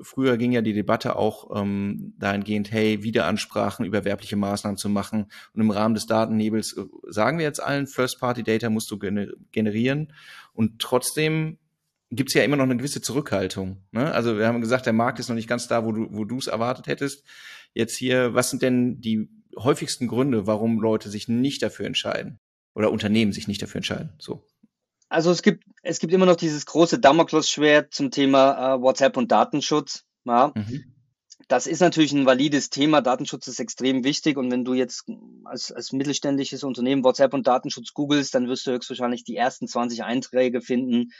früher ging ja die Debatte auch ähm, dahingehend, hey, Wiederansprachen über werbliche Maßnahmen zu machen. Und im Rahmen des Datennebels äh, sagen wir jetzt allen, First-Party-Data musst du generieren. Und trotzdem gibt's ja immer noch eine gewisse Zurückhaltung. Ne? Also wir haben gesagt, der Markt ist noch nicht ganz da, wo du wo du es erwartet hättest. Jetzt hier, was sind denn die häufigsten Gründe, warum Leute sich nicht dafür entscheiden? Oder Unternehmen sich nicht dafür entscheiden? So also es gibt, es gibt immer noch dieses große Damoklesschwert zum Thema äh, WhatsApp und Datenschutz. Ja. Mhm. Das ist natürlich ein valides Thema. Datenschutz ist extrem wichtig. Und wenn du jetzt als, als mittelständisches Unternehmen WhatsApp und Datenschutz googelst, dann wirst du höchstwahrscheinlich die ersten 20 Einträge finden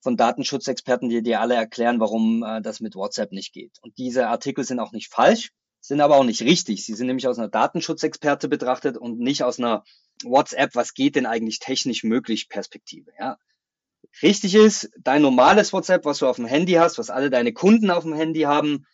von Datenschutzexperten, die dir alle erklären, warum äh, das mit WhatsApp nicht geht. Und diese Artikel sind auch nicht falsch, sind aber auch nicht richtig. Sie sind nämlich aus einer Datenschutzexperte betrachtet und nicht aus einer WhatsApp, was geht denn eigentlich technisch möglich Perspektive, ja. Richtig ist, dein normales WhatsApp, was du auf dem Handy hast, was alle deine Kunden auf dem Handy haben,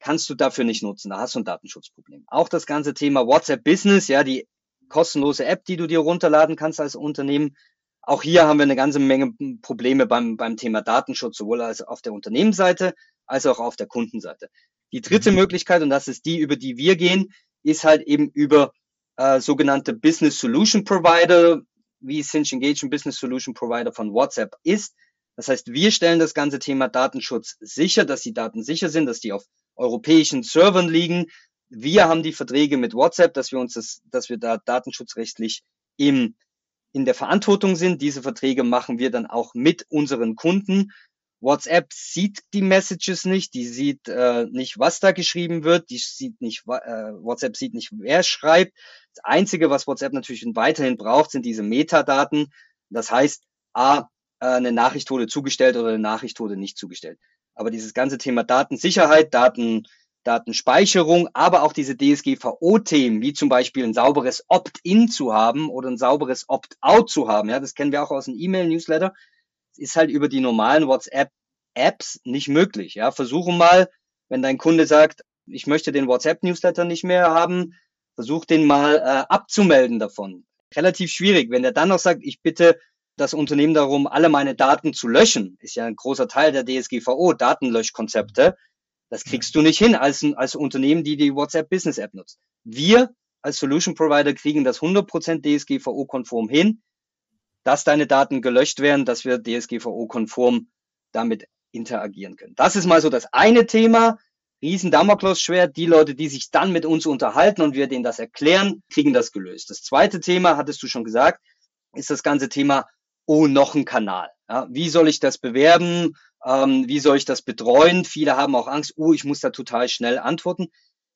kannst du dafür nicht nutzen. Da hast du ein Datenschutzproblem. Auch das ganze Thema WhatsApp Business, ja, die kostenlose App, die du dir runterladen kannst als Unternehmen. Auch hier haben wir eine ganze Menge Probleme beim, beim Thema Datenschutz, sowohl als auf der Unternehmensseite als auch auf der Kundenseite. Die dritte mhm. Möglichkeit, und das ist die, über die wir gehen, ist halt eben über äh, sogenannte Business Solution Provider, wie Cinch Engage ein Business Solution Provider von WhatsApp ist. Das heißt, wir stellen das ganze Thema Datenschutz sicher, dass die Daten sicher sind, dass die auf europäischen Servern liegen. Wir haben die Verträge mit WhatsApp, dass wir uns das, dass wir da datenschutzrechtlich im, in der Verantwortung sind. Diese Verträge machen wir dann auch mit unseren Kunden WhatsApp sieht die Messages nicht, die sieht äh, nicht, was da geschrieben wird, die sieht nicht, äh, WhatsApp sieht nicht, wer schreibt. Das Einzige, was WhatsApp natürlich weiterhin braucht, sind diese Metadaten. Das heißt, A, äh, eine Nachricht wurde zugestellt oder eine Nachricht wurde nicht zugestellt. Aber dieses ganze Thema Datensicherheit, Daten, Datenspeicherung, aber auch diese DSGVO-Themen, wie zum Beispiel ein sauberes Opt-in zu haben oder ein sauberes Opt-out zu haben, ja, das kennen wir auch aus dem E-Mail-Newsletter, ist halt über die normalen WhatsApp-Apps nicht möglich. Ja, versuchen mal, wenn dein Kunde sagt, ich möchte den WhatsApp-Newsletter nicht mehr haben, versuch den mal äh, abzumelden davon. Relativ schwierig. Wenn er dann noch sagt, ich bitte das Unternehmen darum, alle meine Daten zu löschen, ist ja ein großer Teil der DSGVO, Datenlöschkonzepte. Das kriegst du nicht hin als, als Unternehmen, die die WhatsApp Business App nutzt. Wir als Solution Provider kriegen das 100% DSGVO-konform hin, dass deine Daten gelöscht werden, dass wir DSGVO-konform damit interagieren können. Das ist mal so das eine Thema. Riesen Damoklesschwert. Die Leute, die sich dann mit uns unterhalten und wir denen das erklären, kriegen das gelöst. Das zweite Thema, hattest du schon gesagt, ist das ganze Thema oh, noch ein Kanal. Ja, wie soll ich das bewerben? Ähm, wie soll ich das betreuen? Viele haben auch Angst, oh, ich muss da total schnell antworten.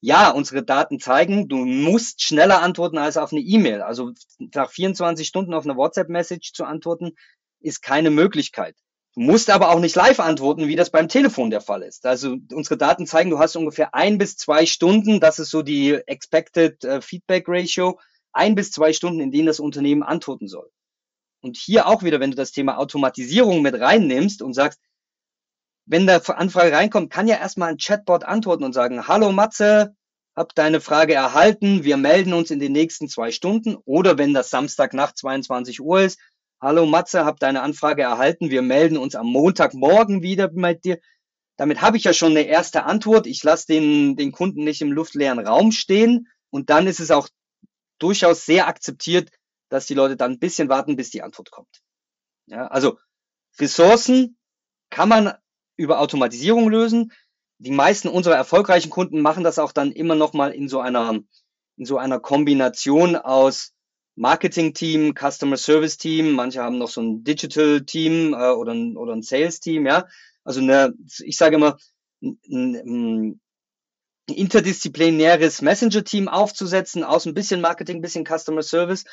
Ja, unsere Daten zeigen, du musst schneller antworten als auf eine E-Mail. Also nach 24 Stunden auf eine WhatsApp-Message zu antworten, ist keine Möglichkeit. Du musst aber auch nicht live antworten, wie das beim Telefon der Fall ist. Also unsere Daten zeigen, du hast ungefähr ein bis zwei Stunden, das ist so die Expected äh, Feedback Ratio, ein bis zwei Stunden, in denen das Unternehmen antworten soll. Und hier auch wieder, wenn du das Thema Automatisierung mit reinnimmst und sagst, wenn da Anfrage reinkommt, kann ja erstmal ein Chatbot antworten und sagen, hallo Matze, hab deine Frage erhalten, wir melden uns in den nächsten zwei Stunden. Oder wenn das Samstag nach 22 Uhr ist, hallo Matze, hab deine Anfrage erhalten, wir melden uns am Montagmorgen wieder mit dir. Damit habe ich ja schon eine erste Antwort. Ich lasse den, den Kunden nicht im luftleeren Raum stehen. Und dann ist es auch durchaus sehr akzeptiert, dass die Leute dann ein bisschen warten, bis die Antwort kommt. Ja, also Ressourcen kann man über Automatisierung lösen. Die meisten unserer erfolgreichen Kunden machen das auch dann immer noch mal in so einer in so einer Kombination aus Marketing-Team, Customer Service-Team. Manche haben noch so ein Digital-Team äh, oder ein, oder ein Sales-Team. Ja, also eine, ich sage immer ein, ein interdisziplinäres Messenger-Team aufzusetzen aus ein bisschen Marketing, ein bisschen Customer Service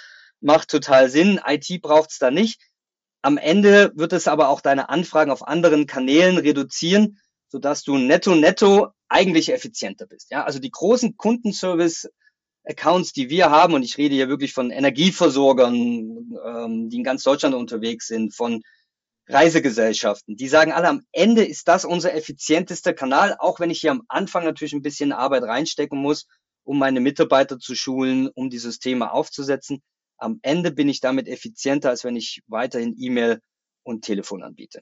macht total Sinn. IT braucht's da nicht. Am Ende wird es aber auch deine Anfragen auf anderen Kanälen reduzieren, sodass du netto netto eigentlich effizienter bist. Ja, also die großen Kundenservice Accounts, die wir haben, und ich rede hier wirklich von Energieversorgern, ähm, die in ganz Deutschland unterwegs sind, von Reisegesellschaften, die sagen alle, am Ende ist das unser effizientester Kanal, auch wenn ich hier am Anfang natürlich ein bisschen Arbeit reinstecken muss, um meine Mitarbeiter zu schulen, um die Systeme aufzusetzen am Ende bin ich damit effizienter, als wenn ich weiterhin E-Mail und Telefon anbiete.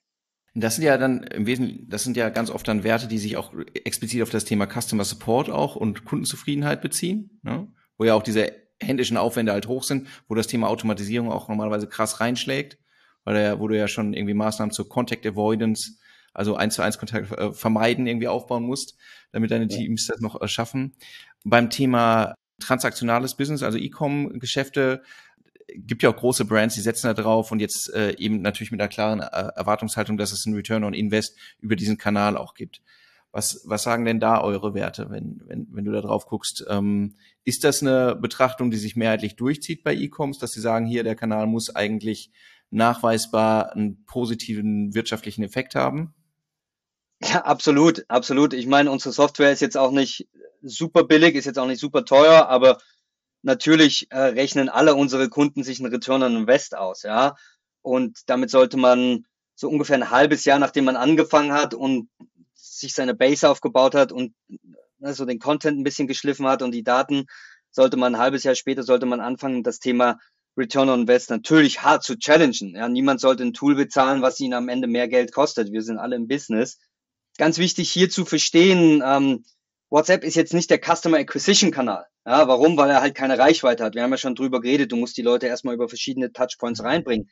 Das sind ja dann im Wesentlichen, das sind ja ganz oft dann Werte, die sich auch explizit auf das Thema Customer Support auch und Kundenzufriedenheit beziehen, ne? wo ja auch diese händischen Aufwände halt hoch sind, wo das Thema Automatisierung auch normalerweise krass reinschlägt, weil da, wo du ja schon irgendwie Maßnahmen zur Contact Avoidance, also eins zu eins Kontakt äh, vermeiden irgendwie aufbauen musst, damit deine Teams das noch äh, schaffen. Beim Thema transaktionales Business, also E-Com-Geschäfte, gibt ja auch große Brands, die setzen da drauf und jetzt äh, eben natürlich mit einer klaren äh, Erwartungshaltung, dass es einen Return on Invest über diesen Kanal auch gibt. Was, was sagen denn da eure Werte, wenn, wenn, wenn du da drauf guckst? Ähm, ist das eine Betrachtung, die sich mehrheitlich durchzieht bei E-Coms, dass sie sagen, hier der Kanal muss eigentlich nachweisbar einen positiven wirtschaftlichen Effekt haben? Ja, absolut, absolut. Ich meine, unsere Software ist jetzt auch nicht super billig, ist jetzt auch nicht super teuer, aber natürlich äh, rechnen alle unsere Kunden sich einen Return on Invest aus, ja. Und damit sollte man so ungefähr ein halbes Jahr, nachdem man angefangen hat und sich seine Base aufgebaut hat und also den Content ein bisschen geschliffen hat und die Daten, sollte man ein halbes Jahr später, sollte man anfangen, das Thema Return on Invest natürlich hart zu challengen. Ja, niemand sollte ein Tool bezahlen, was ihn am Ende mehr Geld kostet. Wir sind alle im Business. Ganz wichtig hier zu verstehen, ähm, WhatsApp ist jetzt nicht der Customer Acquisition Kanal. Ja, warum? Weil er halt keine Reichweite hat. Wir haben ja schon drüber geredet, du musst die Leute erstmal über verschiedene Touchpoints reinbringen.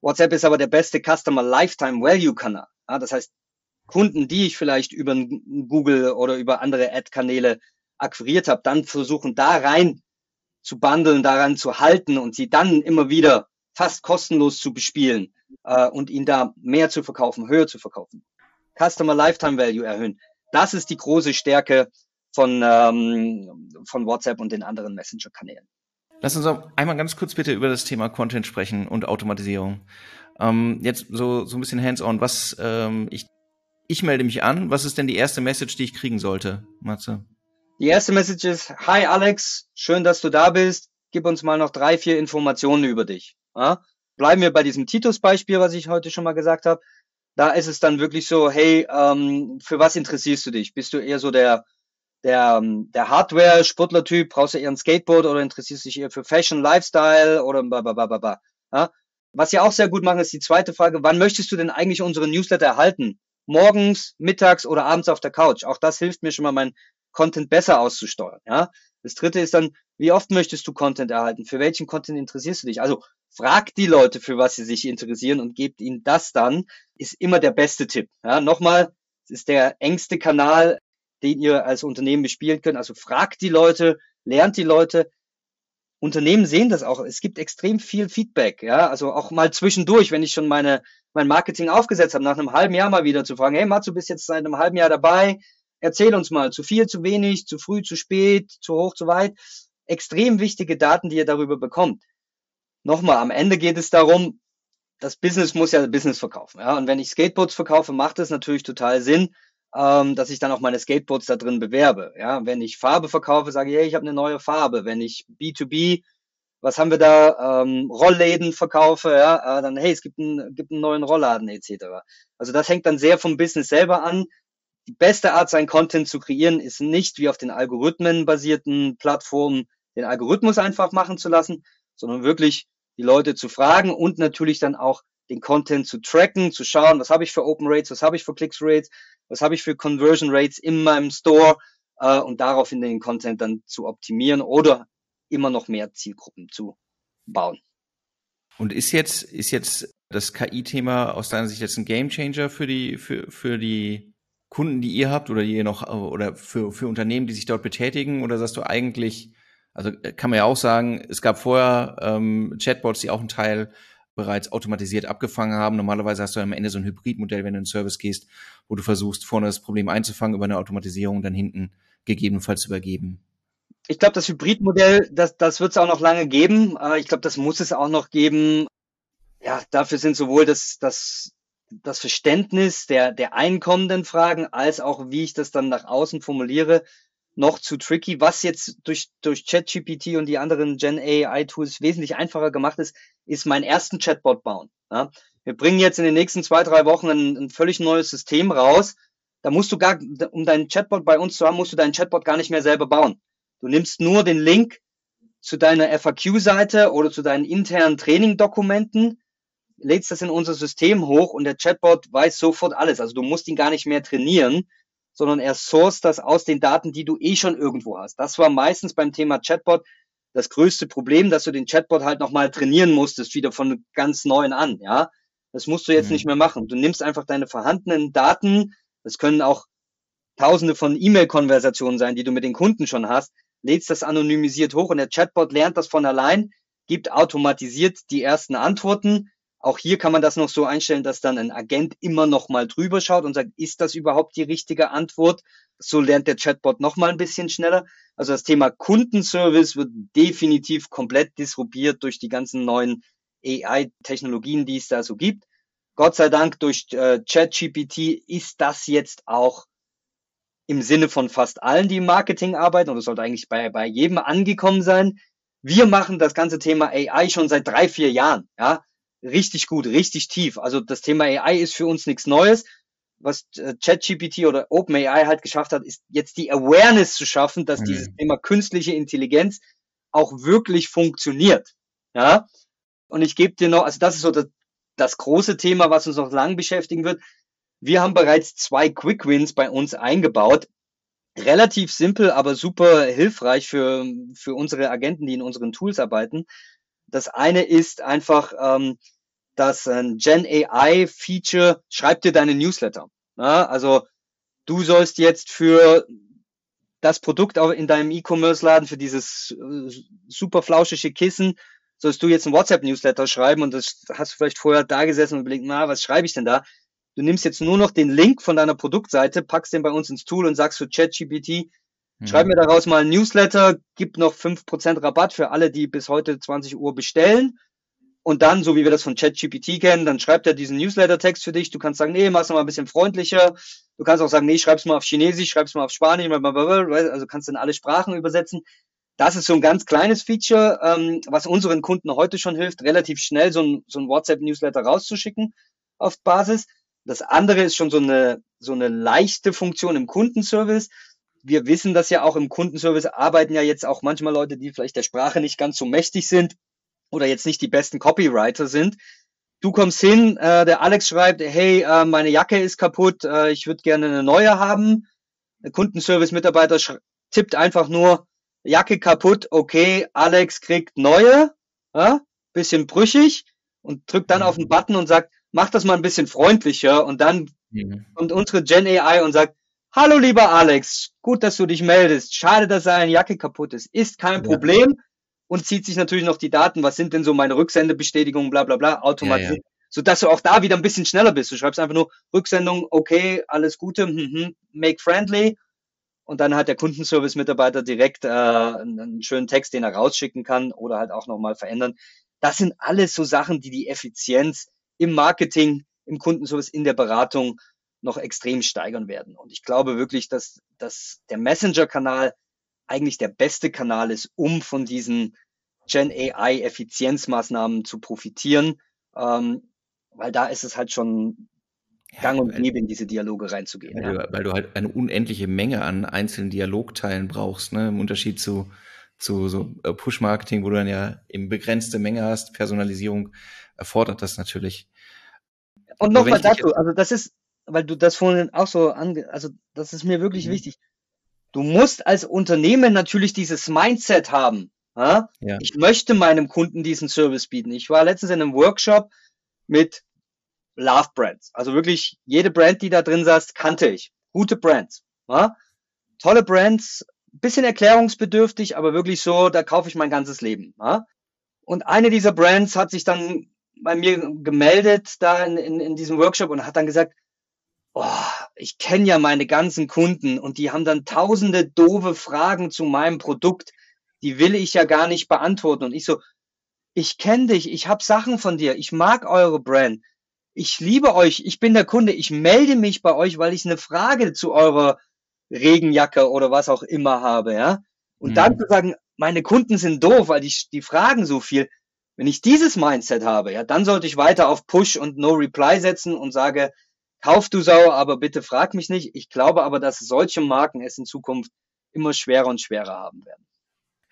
WhatsApp ist aber der beste Customer Lifetime Value Kanal. Ja, das heißt, Kunden, die ich vielleicht über Google oder über andere Ad-Kanäle akquiriert habe, dann versuchen da rein zu bundeln, daran zu halten und sie dann immer wieder fast kostenlos zu bespielen äh, und ihnen da mehr zu verkaufen, höher zu verkaufen. Customer Lifetime Value erhöhen. Das ist die große Stärke von, ähm, von WhatsApp und den anderen Messenger-Kanälen. Lass uns auch einmal ganz kurz bitte über das Thema Content sprechen und Automatisierung. Ähm, jetzt so, so ein bisschen hands-on. Was, ähm, ich, ich melde mich an. Was ist denn die erste Message, die ich kriegen sollte, Matze? Die erste Message ist, hi Alex, schön, dass du da bist. Gib uns mal noch drei, vier Informationen über dich. Ja? Bleiben wir bei diesem Titus-Beispiel, was ich heute schon mal gesagt habe. Da ist es dann wirklich so, hey, ähm, für was interessierst du dich? Bist du eher so der, der, ähm, der Hardware-Sportler-Typ? Brauchst du eher ein Skateboard oder interessierst du dich eher für Fashion, Lifestyle oder ba, Ja? Was sie auch sehr gut machen, ist die zweite Frage, wann möchtest du denn eigentlich unsere Newsletter erhalten? Morgens, mittags oder abends auf der Couch? Auch das hilft mir schon mal, mein Content besser auszusteuern. Ja? Das dritte ist dann, wie oft möchtest du Content erhalten? Für welchen Content interessierst du dich? Also fragt die Leute, für was sie sich interessieren und gebt ihnen das dann, ist immer der beste Tipp. Ja, nochmal, es ist der engste Kanal, den ihr als Unternehmen bespielen könnt. Also fragt die Leute, lernt die Leute. Unternehmen sehen das auch. Es gibt extrem viel Feedback. Ja, also auch mal zwischendurch, wenn ich schon meine, mein Marketing aufgesetzt habe, nach einem halben Jahr mal wieder zu fragen, hey Mats, du bist jetzt seit einem halben Jahr dabei. Erzähl uns mal, zu viel, zu wenig, zu früh, zu spät, zu hoch, zu weit. Extrem wichtige Daten, die ihr darüber bekommt nochmal, am Ende geht es darum, das Business muss ja Business verkaufen. Ja? Und wenn ich Skateboards verkaufe, macht es natürlich total Sinn, ähm, dass ich dann auch meine Skateboards da drin bewerbe. Ja? Wenn ich Farbe verkaufe, sage ich, hey, ich habe eine neue Farbe. Wenn ich B2B, was haben wir da, ähm, Rollläden verkaufe, ja, äh, dann hey, es gibt einen, gibt einen neuen Rollladen etc. Also das hängt dann sehr vom Business selber an. Die beste Art, sein Content zu kreieren, ist nicht wie auf den Algorithmen basierten Plattformen den Algorithmus einfach machen zu lassen, sondern wirklich die Leute zu fragen und natürlich dann auch den Content zu tracken, zu schauen, was habe ich für Open Rates, was habe ich für Clicks Rates, was habe ich für Conversion Rates in meinem Store äh, und daraufhin den Content dann zu optimieren oder immer noch mehr Zielgruppen zu bauen. Und ist jetzt, ist jetzt das KI-Thema aus deiner Sicht jetzt ein Gamechanger für die, für, für die Kunden, die ihr habt oder die ihr noch, oder für, für Unternehmen, die sich dort betätigen? Oder sagst du eigentlich, also äh, kann man ja auch sagen, es gab vorher ähm, Chatbots, die auch einen Teil bereits automatisiert abgefangen haben. Normalerweise hast du am Ende so ein Hybridmodell, wenn du in den Service gehst, wo du versuchst, vorne das Problem einzufangen über eine Automatisierung, dann hinten gegebenenfalls zu übergeben. Ich glaube, das Hybridmodell, das, das wird es auch noch lange geben. Ich glaube, das muss es auch noch geben. Ja, dafür sind sowohl das, das, das Verständnis der, der einkommenden Fragen als auch, wie ich das dann nach außen formuliere, noch zu tricky. Was jetzt durch, durch ChatGPT und die anderen Gen AI Tools wesentlich einfacher gemacht ist, ist meinen ersten Chatbot bauen. Ja? Wir bringen jetzt in den nächsten zwei, drei Wochen ein, ein völlig neues System raus. Da musst du gar, um deinen Chatbot bei uns zu haben, musst du deinen Chatbot gar nicht mehr selber bauen. Du nimmst nur den Link zu deiner FAQ-Seite oder zu deinen internen Training-Dokumenten, lädst das in unser System hoch und der Chatbot weiß sofort alles. Also du musst ihn gar nicht mehr trainieren, sondern er source das aus den Daten, die du eh schon irgendwo hast. Das war meistens beim Thema Chatbot das größte Problem, dass du den Chatbot halt nochmal trainieren musstest, wieder von ganz neuen an, ja. Das musst du jetzt mhm. nicht mehr machen. Du nimmst einfach deine vorhandenen Daten, das können auch tausende von E-Mail-Konversationen sein, die du mit den Kunden schon hast, lädst das anonymisiert hoch und der Chatbot lernt das von allein, gibt automatisiert die ersten Antworten, auch hier kann man das noch so einstellen, dass dann ein Agent immer noch mal drüber schaut und sagt, ist das überhaupt die richtige Antwort? So lernt der Chatbot noch mal ein bisschen schneller. Also das Thema Kundenservice wird definitiv komplett disruptiert durch die ganzen neuen AI-Technologien, die es da so gibt. Gott sei Dank durch äh, ChatGPT ist das jetzt auch im Sinne von fast allen, die im Marketing arbeiten, oder sollte eigentlich bei, bei jedem angekommen sein. Wir machen das ganze Thema AI schon seit drei, vier Jahren. Ja, richtig gut, richtig tief. Also das Thema AI ist für uns nichts Neues. Was äh, ChatGPT oder OpenAI halt geschafft hat, ist jetzt die Awareness zu schaffen, dass mhm. dieses Thema künstliche Intelligenz auch wirklich funktioniert. Ja. Und ich gebe dir noch, also das ist so das, das große Thema, was uns noch lang beschäftigen wird. Wir haben bereits zwei Quick Wins bei uns eingebaut. Relativ simpel, aber super hilfreich für, für unsere Agenten, die in unseren Tools arbeiten. Das eine ist einfach ähm, das ein Gen AI Feature, schreib dir deine Newsletter. Ja, also du sollst jetzt für das Produkt in deinem E-Commerce-Laden, für dieses äh, super flauschige Kissen, sollst du jetzt ein WhatsApp-Newsletter schreiben und das hast du vielleicht vorher da gesessen und überlegt, na, was schreibe ich denn da? Du nimmst jetzt nur noch den Link von deiner Produktseite, packst den bei uns ins Tool und sagst zu ChatGPT, Schreib mir daraus mal ein Newsletter, gib noch fünf Prozent Rabatt für alle, die bis heute 20 Uhr bestellen. Und dann, so wie wir das von ChatGPT kennen, dann schreibt er diesen Newsletter-Text für dich. Du kannst sagen, nee, mach's mal ein bisschen freundlicher. Du kannst auch sagen, nee, schreib's mal auf Chinesisch, schreib's mal auf Spanisch, also kannst du in alle Sprachen übersetzen. Das ist so ein ganz kleines Feature, ähm, was unseren Kunden heute schon hilft, relativ schnell so ein, so ein WhatsApp-Newsletter rauszuschicken auf Basis. Das andere ist schon so eine, so eine leichte Funktion im Kundenservice. Wir wissen das ja auch im Kundenservice arbeiten ja jetzt auch manchmal Leute, die vielleicht der Sprache nicht ganz so mächtig sind oder jetzt nicht die besten Copywriter sind. Du kommst hin, äh, der Alex schreibt, hey, äh, meine Jacke ist kaputt, äh, ich würde gerne eine neue haben. Der Kundenservice-Mitarbeiter tippt einfach nur, Jacke kaputt, okay, Alex kriegt neue, ja, bisschen brüchig und drückt dann auf den Button und sagt, mach das mal ein bisschen freundlicher und dann mhm. kommt unsere Gen AI und sagt, hallo lieber Alex, gut, dass du dich meldest. Schade, dass deine Jacke kaputt ist. Ist kein ja. Problem. Und zieht sich natürlich noch die Daten, was sind denn so meine Rücksendebestätigungen, bla bla bla, automatisiert. Ja, ja. Sodass du auch da wieder ein bisschen schneller bist. Du schreibst einfach nur Rücksendung, okay, alles Gute, mm make friendly. Und dann hat der Kundenservice-Mitarbeiter direkt äh, einen schönen Text, den er rausschicken kann oder halt auch nochmal verändern. Das sind alles so Sachen, die die Effizienz im Marketing, im Kundenservice, in der Beratung noch extrem steigern werden. Und ich glaube wirklich, dass, dass der Messenger-Kanal eigentlich der beste Kanal ist, um von diesen Gen AI Effizienzmaßnahmen zu profitieren, ähm, weil da ist es halt schon gang und gäbe, in diese Dialoge reinzugehen. Weil, ja. du, weil, du, halt eine unendliche Menge an einzelnen Dialogteilen brauchst, ne? im Unterschied zu, zu so äh, Push-Marketing, wo du dann ja eben begrenzte Menge hast. Personalisierung erfordert das natürlich. Und nochmal dazu, also das ist, weil du das vorhin auch so ange, also das ist mir wirklich mhm. wichtig. Du musst als Unternehmen natürlich dieses Mindset haben. Ja? ja? Ich möchte meinem Kunden diesen Service bieten. Ich war letztens in einem Workshop mit Love Brands. Also wirklich jede Brand, die da drin saß, kannte ich. Gute Brands. Ja? Tolle Brands, bisschen erklärungsbedürftig, aber wirklich so, da kaufe ich mein ganzes Leben. Und eine dieser Brands hat sich dann bei mir gemeldet da in, in, in diesem Workshop und hat dann gesagt, oh, ich kenne ja meine ganzen Kunden und die haben dann tausende doofe Fragen zu meinem Produkt, die will ich ja gar nicht beantworten. Und ich so, ich kenne dich, ich habe Sachen von dir, ich mag eure Brand, ich liebe euch, ich bin der Kunde, ich melde mich bei euch, weil ich eine Frage zu eurer Regenjacke oder was auch immer habe, ja. Und mhm. dann zu sagen, meine Kunden sind doof, weil die, die fragen so viel. Wenn ich dieses Mindset habe, ja, dann sollte ich weiter auf Push und No Reply setzen und sage, kauf du Sau, aber bitte frag mich nicht. Ich glaube aber, dass solche Marken es in Zukunft immer schwerer und schwerer haben werden.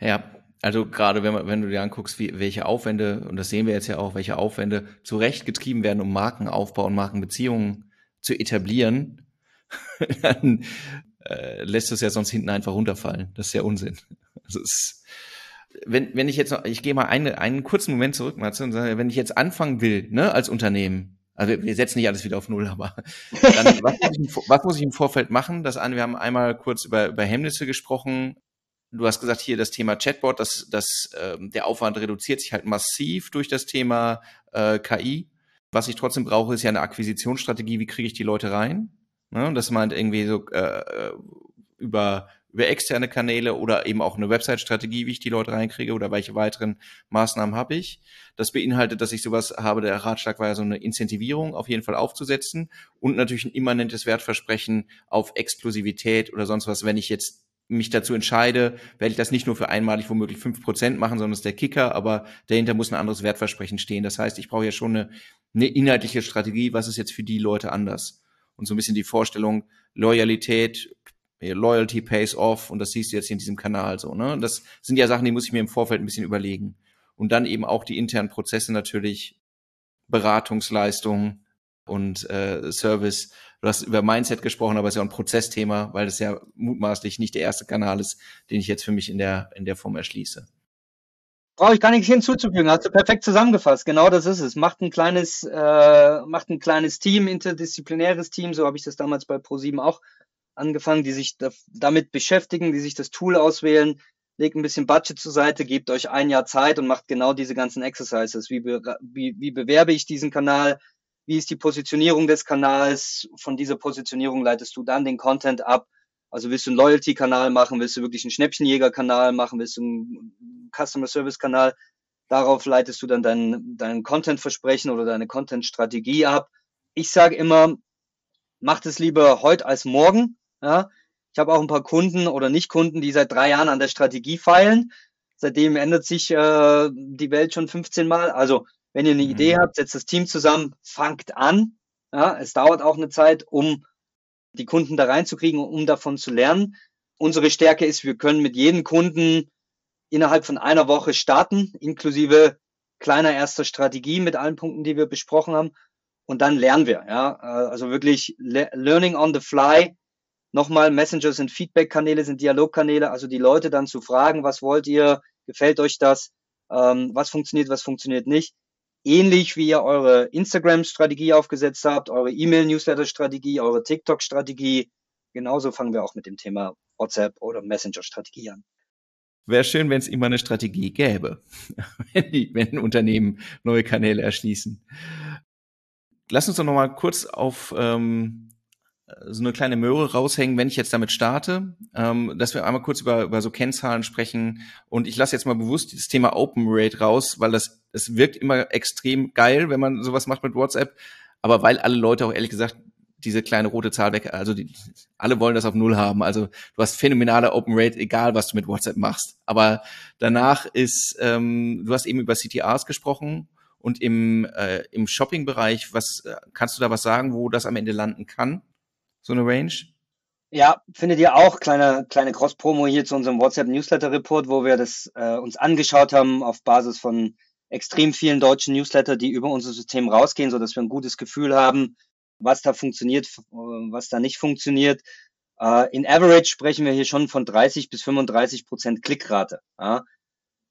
Ja, also gerade wenn, wenn du dir anguckst, wie, welche Aufwände, und das sehen wir jetzt ja auch, welche Aufwände zurechtgetrieben werden, um Markenaufbau und Markenbeziehungen zu etablieren, dann äh, lässt es ja sonst hinten einfach runterfallen. Das ist ja Unsinn. Also es, wenn, wenn ich jetzt noch, ich gehe mal eine, einen kurzen Moment zurück, Matze, und sage, wenn ich jetzt anfangen will, ne, als Unternehmen, also wir setzen nicht alles wieder auf Null, aber dann, was, muss ich, was, muss ich, im Vorfeld machen? Das an, wir haben einmal kurz über, über Hemmnisse gesprochen. Du hast gesagt, hier das Thema Chatbot, dass das, äh, der Aufwand reduziert sich halt massiv durch das Thema äh, KI. Was ich trotzdem brauche, ist ja eine Akquisitionsstrategie. Wie kriege ich die Leute rein? Ne? Das meint irgendwie so äh, über über externe Kanäle oder eben auch eine Website-Strategie, wie ich die Leute reinkriege oder welche weiteren Maßnahmen habe ich. Das beinhaltet, dass ich sowas habe, der Ratschlag war ja so eine Incentivierung auf jeden Fall aufzusetzen und natürlich ein immanentes Wertversprechen auf Exklusivität oder sonst was, wenn ich jetzt mich dazu entscheide, werde ich das nicht nur für einmalig womöglich fünf Prozent machen, sondern das ist der Kicker, aber dahinter muss ein anderes Wertversprechen stehen. Das heißt, ich brauche ja schon eine, eine inhaltliche Strategie, was ist jetzt für die Leute anders? Und so ein bisschen die Vorstellung, Loyalität, Loyalty pays off und das siehst du jetzt in diesem Kanal so. Ne? Das sind ja Sachen, die muss ich mir im Vorfeld ein bisschen überlegen. Und dann eben auch die internen Prozesse natürlich, Beratungsleistung und äh, Service. Du hast über Mindset gesprochen, aber es ist ja ein Prozessthema, weil das ja mutmaßlich nicht der erste Kanal ist, den ich jetzt für mich in der, in der Form erschließe. Brauche ich gar nichts hinzuzufügen, hast du perfekt zusammengefasst. Genau das ist es. Macht ein kleines, äh, macht ein kleines Team, interdisziplinäres Team, so habe ich das damals bei ProSieben auch angefangen, die sich da, damit beschäftigen, die sich das Tool auswählen, legt ein bisschen Budget zur Seite, gebt euch ein Jahr Zeit und macht genau diese ganzen Exercises. Wie, be, wie, wie bewerbe ich diesen Kanal? Wie ist die Positionierung des Kanals? Von dieser Positionierung leitest du dann den Content ab. Also willst du einen Loyalty-Kanal machen? Willst du wirklich einen Schnäppchenjäger-Kanal machen? Willst du einen Customer-Service-Kanal? Darauf leitest du dann dein, dein Content-Versprechen oder deine Content-Strategie ab. Ich sage immer, macht es lieber heute als morgen. Ja? Ich habe auch ein paar Kunden oder Nicht-Kunden, die seit drei Jahren an der Strategie feilen. Seitdem ändert sich äh, die Welt schon 15 Mal. Also wenn ihr eine mhm. Idee habt, setzt das Team zusammen, fangt an. Ja, es dauert auch eine Zeit, um die Kunden da reinzukriegen, um davon zu lernen. Unsere Stärke ist, wir können mit jedem Kunden innerhalb von einer Woche starten, inklusive kleiner erster Strategie mit allen Punkten, die wir besprochen haben. Und dann lernen wir. Ja, also wirklich Learning on the Fly. Nochmal, Messenger sind Feedback-Kanäle, sind Dialogkanäle. Also die Leute dann zu fragen, was wollt ihr? Gefällt euch das? Ähm, was funktioniert, was funktioniert nicht? ähnlich wie ihr eure Instagram-Strategie aufgesetzt habt, eure E-Mail-Newsletter-Strategie, eure TikTok-Strategie. Genauso fangen wir auch mit dem Thema WhatsApp oder Messenger-Strategie an. Wäre schön, wenn es immer eine Strategie gäbe, wenn, die, wenn Unternehmen neue Kanäle erschließen. Lass uns doch noch mal kurz auf ähm, so eine kleine Möhre raushängen, wenn ich jetzt damit starte, ähm, dass wir einmal kurz über, über so Kennzahlen sprechen. Und ich lasse jetzt mal bewusst das Thema Open Rate raus, weil das, es wirkt immer extrem geil, wenn man sowas macht mit WhatsApp. Aber weil alle Leute auch ehrlich gesagt diese kleine rote Zahl weg, also die, alle wollen das auf Null haben. Also du hast phänomenale Open Rate, egal was du mit WhatsApp machst. Aber danach ist, ähm, du hast eben über CTRs gesprochen und im, äh, im Shopping-Bereich, was kannst du da was sagen, wo das am Ende landen kann? So eine Range? Ja, findet ihr auch kleine, kleine Cross-Promo hier zu unserem WhatsApp-Newsletter-Report, wo wir das äh, uns angeschaut haben auf Basis von extrem vielen deutschen Newsletter, die über unser System rausgehen, so dass wir ein gutes Gefühl haben, was da funktioniert, was da nicht funktioniert. Uh, in Average sprechen wir hier schon von 30 bis 35 Prozent Klickrate. Ja.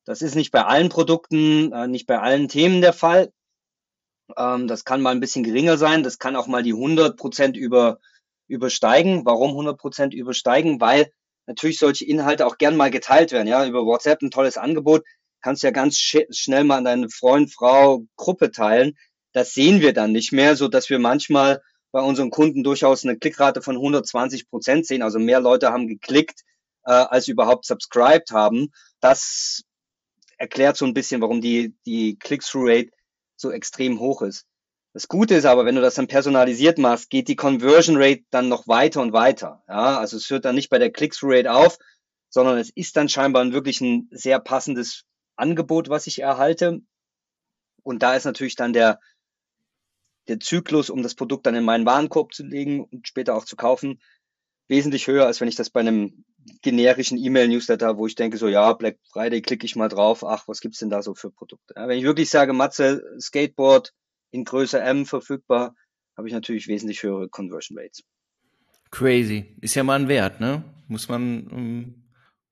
Das ist nicht bei allen Produkten, uh, nicht bei allen Themen der Fall. Ähm, das kann mal ein bisschen geringer sein. Das kann auch mal die 100 Prozent über übersteigen. Warum 100% übersteigen? Weil natürlich solche Inhalte auch gern mal geteilt werden. Ja, über WhatsApp ein tolles Angebot. Kannst ja ganz sch schnell mal an deine Freund, Frau, Gruppe teilen. Das sehen wir dann nicht mehr, so dass wir manchmal bei unseren Kunden durchaus eine Klickrate von 120 Prozent sehen. Also mehr Leute haben geklickt, äh, als überhaupt subscribed haben. Das erklärt so ein bisschen, warum die, die Click-Through-Rate so extrem hoch ist. Das Gute ist aber, wenn du das dann personalisiert machst, geht die Conversion Rate dann noch weiter und weiter. Ja, also es hört dann nicht bei der Click-through Rate auf, sondern es ist dann scheinbar wirklich ein sehr passendes Angebot, was ich erhalte. Und da ist natürlich dann der, der Zyklus, um das Produkt dann in meinen Warenkorb zu legen und später auch zu kaufen, wesentlich höher, als wenn ich das bei einem generischen E-Mail-Newsletter, wo ich denke, so ja, Black Friday klicke ich mal drauf, ach, was gibt's denn da so für Produkte? Ja, wenn ich wirklich sage, Matze, Skateboard, in Größe M verfügbar, habe ich natürlich wesentlich höhere Conversion Rates. Crazy. Ist ja mal ein Wert, ne? Muss man, um,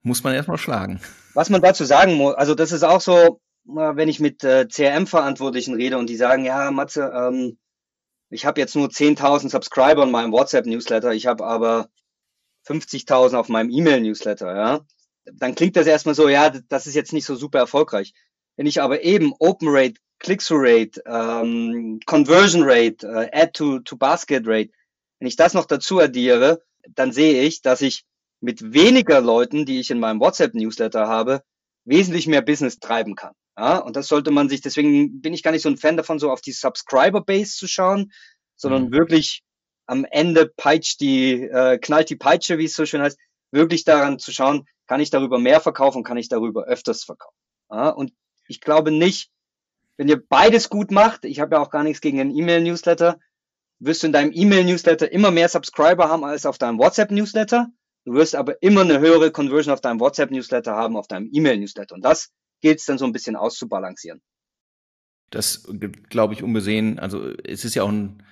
muss man erstmal schlagen. Was man dazu sagen muss, also das ist auch so, wenn ich mit äh, CRM-Verantwortlichen rede und die sagen, ja, Matze, ähm, ich habe jetzt nur 10.000 Subscriber in meinem WhatsApp-Newsletter, ich habe aber 50.000 auf meinem E-Mail-Newsletter, ja, dann klingt das erstmal so, ja, das ist jetzt nicht so super erfolgreich. Wenn ich aber eben Open Rate Click-through-Rate, ähm, Conversion Rate, äh, Add-to-Basket-Rate, wenn ich das noch dazu addiere, dann sehe ich, dass ich mit weniger Leuten, die ich in meinem WhatsApp-Newsletter habe, wesentlich mehr Business treiben kann. Ja, und das sollte man sich, deswegen bin ich gar nicht so ein Fan davon, so auf die Subscriber-Base zu schauen, sondern mhm. wirklich am Ende peitscht die, äh, knallt die Peitsche, wie es so schön heißt, wirklich daran zu schauen, kann ich darüber mehr verkaufen, kann ich darüber öfters verkaufen. Ja, und ich glaube nicht, wenn ihr beides gut macht, ich habe ja auch gar nichts gegen einen E-Mail-Newsletter, wirst du in deinem E-Mail-Newsletter immer mehr Subscriber haben als auf deinem WhatsApp-Newsletter. Du wirst aber immer eine höhere Conversion auf deinem WhatsApp-Newsletter haben, auf deinem E-Mail-Newsletter. Und das gilt es dann so ein bisschen auszubalancieren. Das glaube ich unbesehen. Also es ist ja auch ein,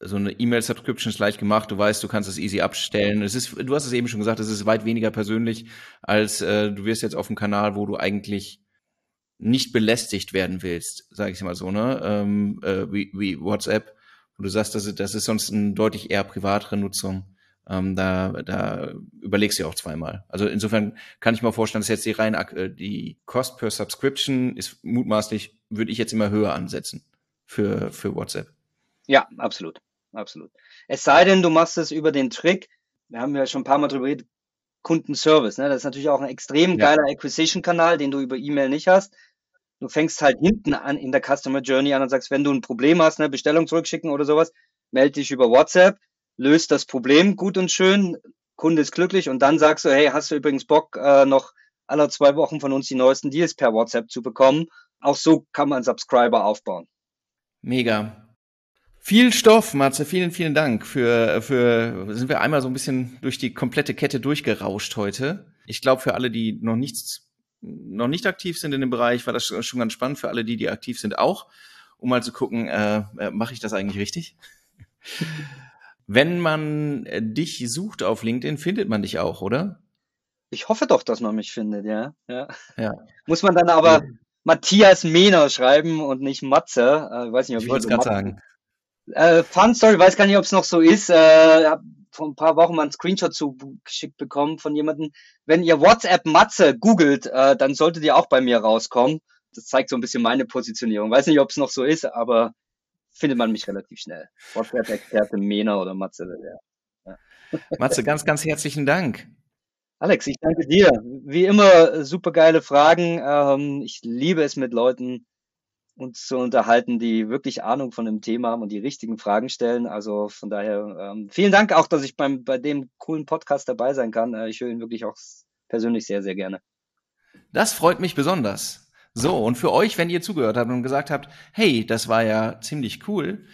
so eine E-Mail-Subscription ist leicht gemacht. Du weißt, du kannst es easy abstellen. Es ist, du hast es eben schon gesagt, es ist weit weniger persönlich als äh, du wirst jetzt auf dem Kanal, wo du eigentlich nicht belästigt werden willst, sage ich mal so, ne? Ähm, äh, wie, wie WhatsApp. Und du sagst, das ist, das ist sonst eine deutlich eher privatere Nutzung. Ähm, da, da überlegst du ja auch zweimal. Also insofern kann ich mir vorstellen, dass jetzt die rein äh, die Cost per Subscription ist mutmaßlich, würde ich jetzt immer höher ansetzen für, für WhatsApp. Ja, absolut. Absolut. Es sei denn, du machst es über den Trick, wir haben ja schon ein paar Mal drüber geredet, Kundenservice. Ne? Das ist natürlich auch ein extrem geiler ja. Acquisition-Kanal, den du über E-Mail nicht hast Du fängst halt hinten an in der Customer Journey an und sagst, wenn du ein Problem hast, eine Bestellung zurückschicken oder sowas, melde dich über WhatsApp, löst das Problem gut und schön, Kunde ist glücklich und dann sagst du, hey, hast du übrigens Bock, äh, noch alle zwei Wochen von uns die neuesten Deals per WhatsApp zu bekommen? Auch so kann man Subscriber aufbauen. Mega. Viel Stoff, Matze, vielen, vielen Dank für, für, sind wir einmal so ein bisschen durch die komplette Kette durchgerauscht heute. Ich glaube, für alle, die noch nichts, noch nicht aktiv sind in dem Bereich, war das schon ganz spannend. Für alle, die, die aktiv sind, auch, um mal zu gucken, äh, äh mache ich das eigentlich richtig? Wenn man äh, dich sucht auf LinkedIn, findet man dich auch, oder? Ich hoffe doch, dass man mich findet, ja. ja. ja. Muss man dann aber Matthias Mehner schreiben und nicht Matze. Äh, ich weiß nicht, ob ich, ich wollte es gerade sagen. Äh, Fun Story, weiß gar nicht, ob es noch so ist. Äh, vor ein paar Wochen mal einen Screenshot zugeschickt bekommen von jemandem. Wenn ihr WhatsApp Matze googelt, äh, dann solltet ihr auch bei mir rauskommen. Das zeigt so ein bisschen meine Positionierung. Weiß nicht, ob es noch so ist, aber findet man mich relativ schnell. WhatsApp-Experte Mena oder Matze. Ja. Matze, ganz, ganz herzlichen Dank. Alex, ich danke dir. Wie immer, super geile Fragen. Ähm, ich liebe es mit Leuten uns zu unterhalten, die wirklich Ahnung von dem Thema haben und die richtigen Fragen stellen. Also von daher ähm, vielen Dank auch, dass ich beim bei dem coolen Podcast dabei sein kann. Äh, ich höre ihn wirklich auch persönlich sehr, sehr gerne. Das freut mich besonders. So, und für euch, wenn ihr zugehört habt und gesagt habt, hey, das war ja ziemlich cool,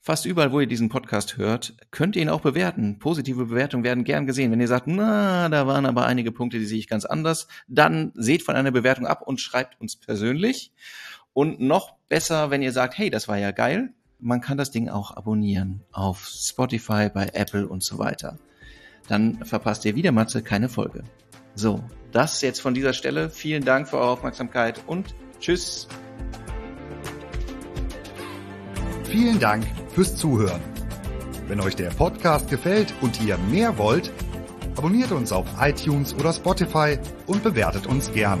fast überall, wo ihr diesen Podcast hört, könnt ihr ihn auch bewerten. Positive Bewertungen werden gern gesehen. Wenn ihr sagt, na, da waren aber einige Punkte, die sehe ich ganz anders, dann seht von einer Bewertung ab und schreibt uns persönlich. Und noch besser, wenn ihr sagt, hey, das war ja geil, man kann das Ding auch abonnieren auf Spotify, bei Apple und so weiter. Dann verpasst ihr wieder Matze keine Folge. So, das jetzt von dieser Stelle. Vielen Dank für eure Aufmerksamkeit und tschüss. Vielen Dank fürs Zuhören. Wenn euch der Podcast gefällt und ihr mehr wollt, abonniert uns auf iTunes oder Spotify und bewertet uns gern.